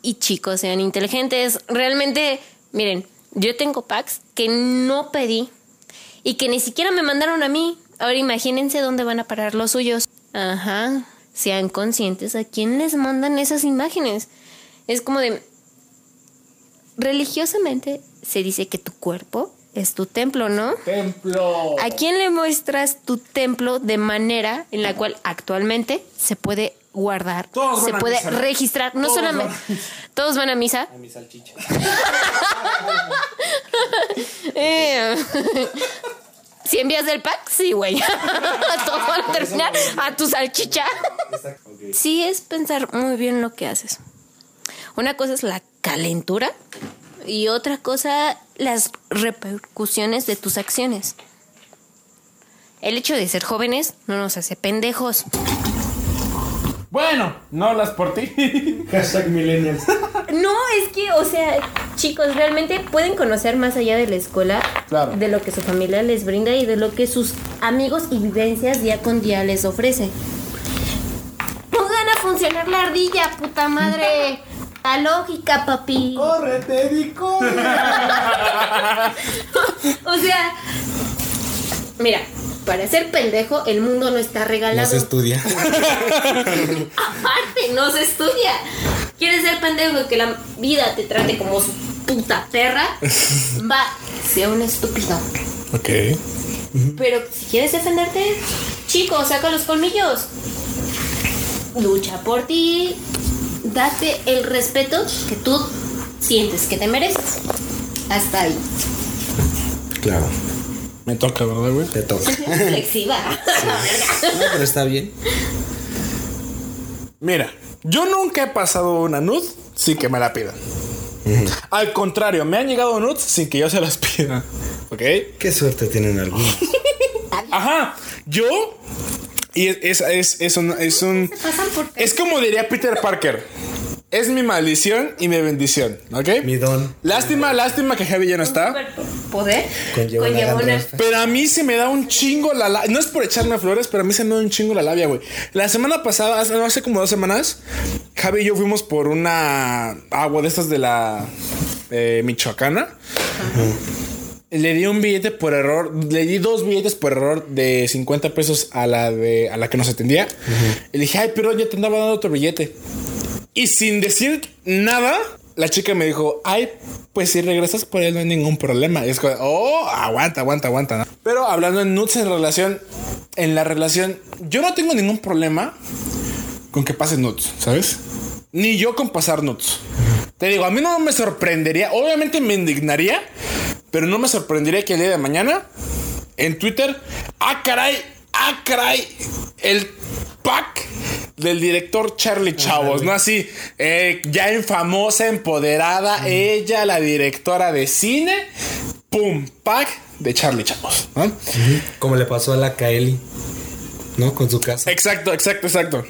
[SPEAKER 4] y chicos sean inteligentes. Realmente, miren, yo tengo packs que no pedí y que ni siquiera me mandaron a mí. Ahora imagínense dónde van a parar los suyos. Ajá. Sean conscientes a quién les mandan esas imágenes. Es como de... Religiosamente se dice que tu cuerpo es tu templo, ¿no?
[SPEAKER 1] Templo.
[SPEAKER 4] ¿A quién le muestras tu templo de manera en la cual actualmente se puede guardar,
[SPEAKER 1] Todos van
[SPEAKER 4] se
[SPEAKER 1] a
[SPEAKER 4] puede
[SPEAKER 1] misa,
[SPEAKER 4] registrar? No
[SPEAKER 1] Todos
[SPEAKER 4] solamente
[SPEAKER 1] van a misa.
[SPEAKER 4] todos van a misa.
[SPEAKER 2] A mi salchicha.
[SPEAKER 4] Eh, Si envías el pack, sí, güey. Todos van a terminar a tu salchicha. Sí, es pensar muy bien lo que haces. Una cosa es la calentura y otra cosa las repercusiones de tus acciones. El hecho de ser jóvenes no nos hace pendejos.
[SPEAKER 1] Bueno, no hablas por ti.
[SPEAKER 2] Hashtag millennials.
[SPEAKER 4] No, es que, o sea, chicos, realmente pueden conocer más allá de la escuela,
[SPEAKER 1] Claro.
[SPEAKER 4] de lo que su familia les brinda y de lo que sus amigos y vivencias día con día les ofrece. Pongan a funcionar la ardilla, puta madre. La lógica, papi.
[SPEAKER 2] ¡Corre, Teddy, corre!
[SPEAKER 4] O sea, mira, para ser pendejo, el mundo no está
[SPEAKER 2] No
[SPEAKER 4] regalado.
[SPEAKER 2] se estudia.
[SPEAKER 4] Aparte, no se estudia. ¿Quieres ser pendejo y que la vida te trate como su puta perra? Va, sea un estúpido.
[SPEAKER 1] ok.
[SPEAKER 4] Pero si quieres defenderte, chico, saca los colmillos. Lucha por ti. Date el respeto que tú sientes que te mereces. Hasta ahí.
[SPEAKER 2] Claro,
[SPEAKER 1] Me toca, ¿verdad, güey?
[SPEAKER 2] te toca.
[SPEAKER 4] Reflexiva.
[SPEAKER 2] No, pero está bien.
[SPEAKER 1] Mira, yo nunca he pasado una nud sin que me la pidan. Al contrario, me han llegado nudes sin que yo se las pida. ¿Ok?
[SPEAKER 2] Qué suerte tienen algunos.
[SPEAKER 1] Ajá. Yo. Y es, es, es, un. Es, un, es como diría Peter Parker. Es mi maldición y mi bendición. ¿Ok?
[SPEAKER 2] Mi don.
[SPEAKER 1] Lástima, lástima que Javi ya no está.
[SPEAKER 4] Poder.
[SPEAKER 2] Conlleva una gran
[SPEAKER 4] una-.
[SPEAKER 1] Pero a mí se me da un chingo la labia. No es por echarme flores, pero a mí se me da un chingo la labia, güey. La semana pasada, hace, no, hace como dos semanas, Javi y yo fuimos por una agua de estas de la eh, Michoacana. Le di un billete por error, le di dos billetes por error de 50 pesos a la de a la que nos atendía. Y le dije, ay, pero ya te andaba dando otro billete. Y sin decir nada, la chica me dijo, ay, pues si regresas por él no hay ningún problema. Y es como, oh, aguanta, aguanta, aguanta. ¿no? Pero hablando en nudes en relación, en la relación, yo no tengo ningún problema con que pasen nudes, ¿sabes? Ni yo con pasar nudes. Te digo, a mí no me sorprendería, obviamente me indignaría, pero no me sorprendería que el día de mañana en Twitter, ah, caray, ah, caray, el pack del director Charlie Chavos, ¿no? Así, eh, ya en famosa, empoderada, ella, la directora de cine, pum, pack de Charlie Chavos, ¿no?
[SPEAKER 2] Como le pasó a la Kaeli, ¿no? Con su casa.
[SPEAKER 1] Exacto, exacto, exacto.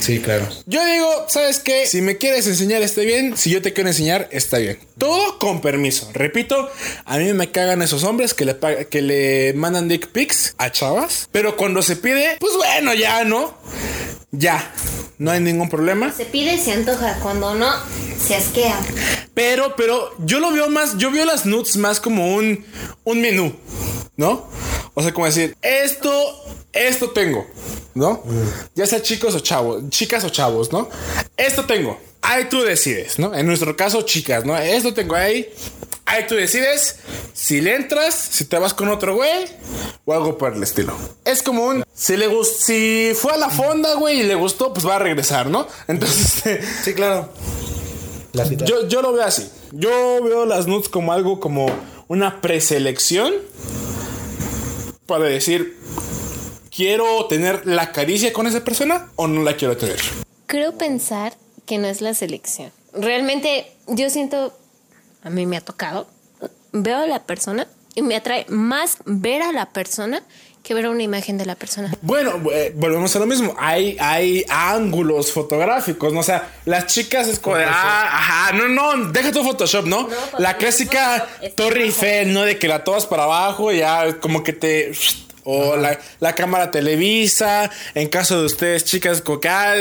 [SPEAKER 2] Sí, claro.
[SPEAKER 1] Yo digo, ¿sabes qué? Si me quieres enseñar está bien, si yo te quiero enseñar está bien. Todo con permiso. Repito, a mí me cagan esos hombres que le, que le mandan dick pics a chavas, pero cuando se pide, pues bueno, ya, ¿no? Ya, no hay ningún problema.
[SPEAKER 5] Se pide, se antoja. Cuando no, se asquea.
[SPEAKER 1] Pero, pero yo lo veo más, yo veo las nudes más como un, un menú, ¿no? O sea, como decir, esto, esto tengo, ¿no? Ya sea chicos o chavos, chicas o chavos, ¿no? Esto tengo. Ahí tú decides, ¿no? En nuestro caso, chicas, ¿no? Esto tengo ahí. Ahí tú decides si le entras, si te vas con otro güey o algo por el estilo. Es como un, si le gustó, si fue a la fonda, güey, y le gustó, pues va a regresar, ¿no? Entonces,
[SPEAKER 2] Sí, claro. La
[SPEAKER 1] yo, yo lo veo así. Yo veo las nudes como algo como una preselección para decir, ¿quiero tener la caricia con esa persona o no la quiero tener?
[SPEAKER 4] Creo pensar que no es la selección. Realmente yo siento, a mí me ha tocado, veo a la persona y me atrae más ver a la persona que ver una imagen de la persona.
[SPEAKER 1] Bueno, eh, volvemos a lo mismo. Hay, hay ángulos fotográficos, ¿no? O sea, las chicas es como de, ah, ajá, no, no, deja tu Photoshop, ¿no? la clásica Torre
[SPEAKER 4] abajo.
[SPEAKER 1] Eiffel, ¿no? De que la tomas para abajo y ya como que te... O la, la cámara televisa. En caso de ustedes, chicas, que ah,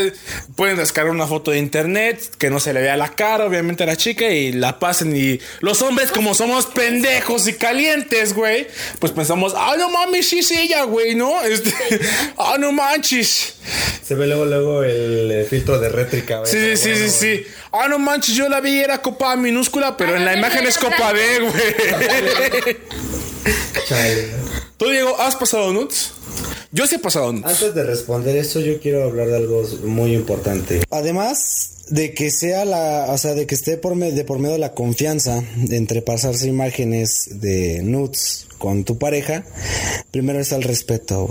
[SPEAKER 1] pueden descargar una foto de internet que no se le vea la cara, obviamente, a la chica y la pasen. Y los hombres, como somos pendejos y calientes, güey, pues pensamos, ah, no mames, sí es ella, güey, ¿no? Este, ah, no manches.
[SPEAKER 2] Se ve luego, luego el eh, filtro de rétrica. güey.
[SPEAKER 1] Sí, sí, sí, sí, sí. Ah, no manches, yo la vi, era copa minúscula, pero en la imagen es copa D, güey.
[SPEAKER 2] Chale.
[SPEAKER 1] ¿Tú, Diego, has pasado nudes? Yo sí he pasado nudes.
[SPEAKER 2] Antes de responder eso, yo quiero hablar de algo muy importante. Además de que sea la, o sea, de que esté por, me- de por medio de la confianza entre pasarse imágenes de nudes con tu pareja, primero está el respeto,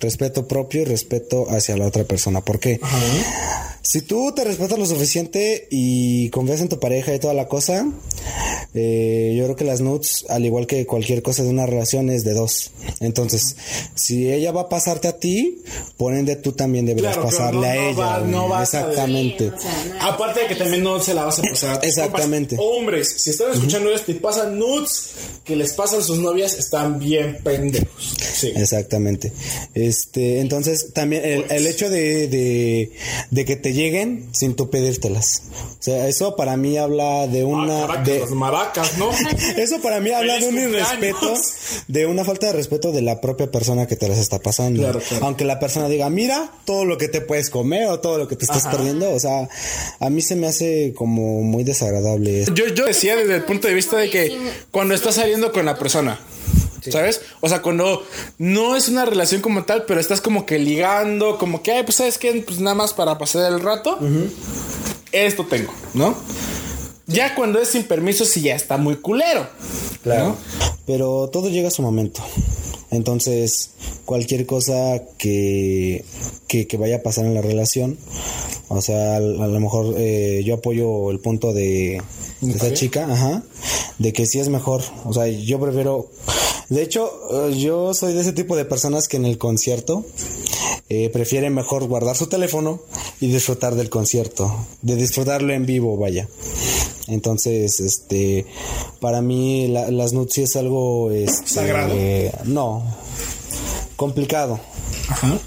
[SPEAKER 2] respeto propio y respeto hacia la otra persona. ¿Por qué? Si tú te respetas lo suficiente y confías en tu pareja y toda la cosa, eh, yo creo que las nudes, al igual que cualquier cosa de una relación, es de dos. Entonces, si ella va a pasarte a ti, por ende tú también deberías
[SPEAKER 1] Claro,
[SPEAKER 2] pasarle
[SPEAKER 1] no-
[SPEAKER 2] a
[SPEAKER 1] no
[SPEAKER 2] ella.
[SPEAKER 1] va- no vas a-
[SPEAKER 2] Exactamente.
[SPEAKER 5] O sea, no-
[SPEAKER 1] Aparte de que también no se la vas a pasar.
[SPEAKER 2] Exactamente.
[SPEAKER 1] compas. Hombres, si están escuchando esto y pasan nudes que les pasan sus novias, están bien pendejos. Sí.
[SPEAKER 2] Exactamente. Este, entonces también el, el hecho de, de, de que te lleguen sin tú pedírtelas. O sea, eso para mí habla de
[SPEAKER 1] Ah,
[SPEAKER 2] una
[SPEAKER 1] caracas,
[SPEAKER 2] de,
[SPEAKER 1] las maracas, ¿no?
[SPEAKER 2] Eso para mí habla de un irrespeto, de una falta de respeto de la propia persona que te las está pasando.
[SPEAKER 1] Claro, claro.
[SPEAKER 2] Aunque la persona diga, mira todo lo que te puedes comer o todo lo que te estás perdiendo. O sea, a mí se me hace como muy desagradable. eso.
[SPEAKER 1] Yo, yo decía desde el punto de vista de que cuando estás saliendo con la persona, ¿sabes? O sea, cuando no es una relación como tal, pero estás como que ligando, como que, ay, pues sabes qué, pues nada más para pasar el rato, esto tengo, ¿no? Ya cuando es sin permiso, sí ya está muy culero.
[SPEAKER 2] Claro. Pero todo llega a su momento. Entonces, cualquier cosa que, que, que vaya a pasar en la relación, o sea, a, a lo mejor eh, yo apoyo el punto de, de esa chica, ajá, de que sí es mejor. O sea, yo prefiero. De hecho, eh, yo soy de ese tipo de personas que en el concierto eh, prefieren mejor guardar su teléfono y disfrutar del concierto, de disfrutarlo en vivo, vaya. Entonces, este, para mí la- las nudes sí es algo, este,
[SPEAKER 1] ¿Sagrado?
[SPEAKER 2] no, complicado,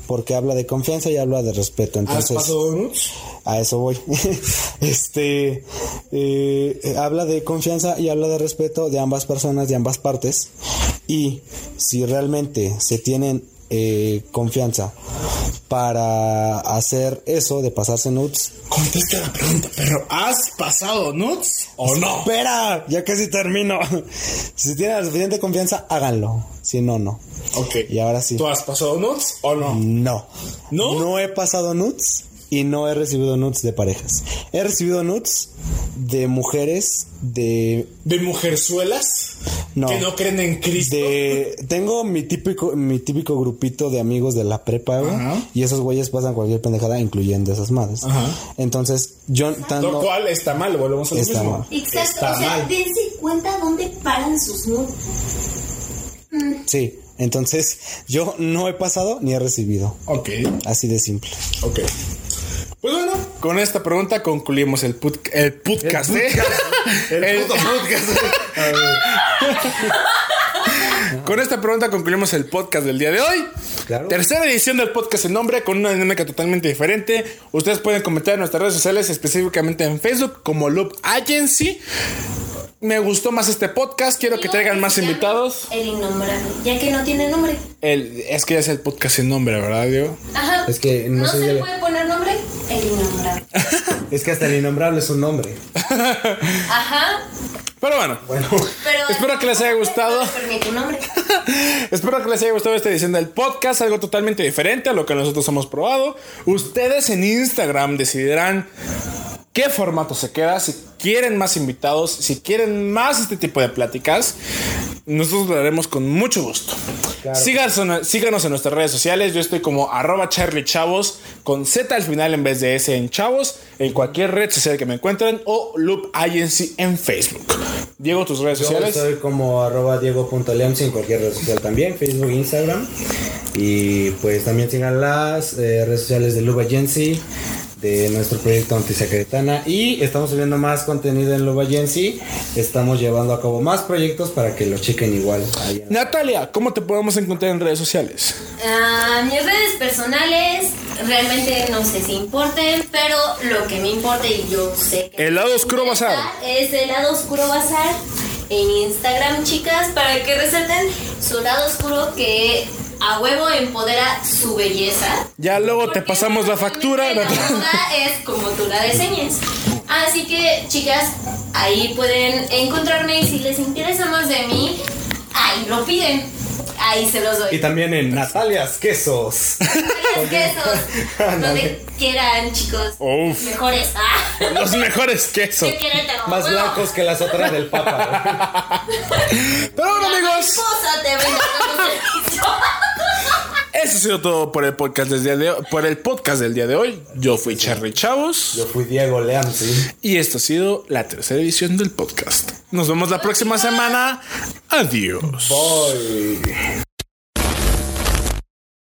[SPEAKER 2] porque habla de confianza y habla de respeto.
[SPEAKER 1] ¿Has
[SPEAKER 2] Entonces,
[SPEAKER 1] pasado nudes?
[SPEAKER 2] A eso voy. este eh, habla de confianza y habla de respeto de ambas personas, de ambas partes. Y si realmente se tienen eh, confianza para hacer eso de pasarse nudes.
[SPEAKER 1] Contesta la pregunta, perro. ¿Has pasado nudes o no?
[SPEAKER 2] Espera, ya casi termino. si tienen la suficiente confianza, háganlo. Si no, no.
[SPEAKER 1] Ok.
[SPEAKER 2] Y ahora sí.
[SPEAKER 1] ¿Tú has pasado nudes o no?
[SPEAKER 2] No.
[SPEAKER 1] ¿No?
[SPEAKER 2] No he pasado nudes y no he recibido nudes de parejas. He recibido nudes de mujeres de
[SPEAKER 1] ¿De mujerzuelas?
[SPEAKER 2] No.
[SPEAKER 1] ¿Que no creen en Cristo?
[SPEAKER 2] de tengo mi típico mi típico grupito de amigos de la prepa güey,
[SPEAKER 1] Ajá.
[SPEAKER 2] y esos güeyes pasan cualquier pendejada incluyendo esas madres.
[SPEAKER 1] Ajá.
[SPEAKER 2] Entonces, yo
[SPEAKER 1] Lo cual está mal, volvemos a lo
[SPEAKER 2] Está
[SPEAKER 1] mismo.
[SPEAKER 2] mal.
[SPEAKER 4] Exacto,
[SPEAKER 1] Está
[SPEAKER 4] o sea,
[SPEAKER 1] mal.
[SPEAKER 4] dense cuenta dónde paran sus nudes.
[SPEAKER 2] sí, entonces yo no he pasado ni he recibido.
[SPEAKER 1] Ok,
[SPEAKER 2] Así de simple.
[SPEAKER 1] ok. Pues bueno, con esta pregunta concluimos el, put- el podcast, ¿eh? El puto podcast. Con esta pregunta concluimos el podcast del día de hoy.
[SPEAKER 2] Claro.
[SPEAKER 1] Tercera edición del podcast en nombre con una dinámica totalmente diferente. Ustedes pueden comentar en nuestras redes sociales, específicamente en Facebook como Loop Agency. Me gustó más este podcast, quiero que traigan más invitados.
[SPEAKER 4] El innombrable, ya que no tiene nombre.
[SPEAKER 1] El, es que ya es el podcast sin nombre, ¿verdad, Diego?
[SPEAKER 4] Ajá.
[SPEAKER 2] Es que no
[SPEAKER 4] no
[SPEAKER 2] se
[SPEAKER 4] se,
[SPEAKER 2] debe-
[SPEAKER 4] puede poner nombre. El innombrable.
[SPEAKER 2] Es que hasta el innombrable es un nombre.
[SPEAKER 4] Ajá.
[SPEAKER 1] Pero bueno,
[SPEAKER 2] Bueno,
[SPEAKER 4] Pero
[SPEAKER 1] Espero que les haya gustado. Espero que les haya gustado esta edición del podcast, algo totalmente diferente a lo que nosotros hemos probado. Ustedes en Instagram decidirán qué formato se queda, si quieren más invitados, si quieren más este tipo de pláticas. Nosotros lo haremos con mucho gusto. Síganos, síganos en nuestras redes sociales. Yo estoy como arroba Charlie Chavos con Z al final en vez de S en Chavos en cualquier red social que me encuentren o Loop Agency en Facebook. Diego, tus redes
[SPEAKER 2] yo
[SPEAKER 1] sociales.
[SPEAKER 2] soy como arroba en cualquier red social también, Facebook, Instagram. Y pues también sigan las eh, redes sociales de Luba Agency, de nuestro proyecto Antisecretana. Y estamos subiendo más contenido en Luba Agency. Estamos llevando a cabo más proyectos para que lo chequen igual. en-
[SPEAKER 1] Natalia, ¿cómo te podemos encontrar en redes sociales?
[SPEAKER 4] Ah, mis redes personales realmente no sé si importen, pero lo que me importa y yo sé que
[SPEAKER 1] El lado oscuro bazar.
[SPEAKER 4] es el lado oscuro bazar en Instagram, chicas, para que resalten su lado oscuro que a huevo empodera su belleza.
[SPEAKER 1] Ya luego te pasamos la factura.
[SPEAKER 4] La moda es como tú la diseñes. Así que, chicas, ahí pueden encontrarme y si les interesa más de mí, ahí lo piden. Ahí se los doy.
[SPEAKER 2] Y también en Natalias Quesos.
[SPEAKER 4] Los quesos. Donde quieran, chicos.
[SPEAKER 1] Uf.
[SPEAKER 4] Mejores. Ah.
[SPEAKER 1] Los mejores quesos.
[SPEAKER 4] Yo quiero tener-
[SPEAKER 2] Más
[SPEAKER 4] Bueno,
[SPEAKER 2] blancos que las otras del Papa.
[SPEAKER 1] Pero bueno, amigos,
[SPEAKER 4] mariposa te brinda todo servicio.
[SPEAKER 1] eso ha sido todo por el podcast del día de hoy. Por el podcast del día de hoy. Yo fui Charlie Chavos.
[SPEAKER 2] Yo fui Diego Leamsi.
[SPEAKER 1] Y esto ha sido la tercera edición del podcast. Nos vemos la próxima semana. Adiós.
[SPEAKER 2] Bye.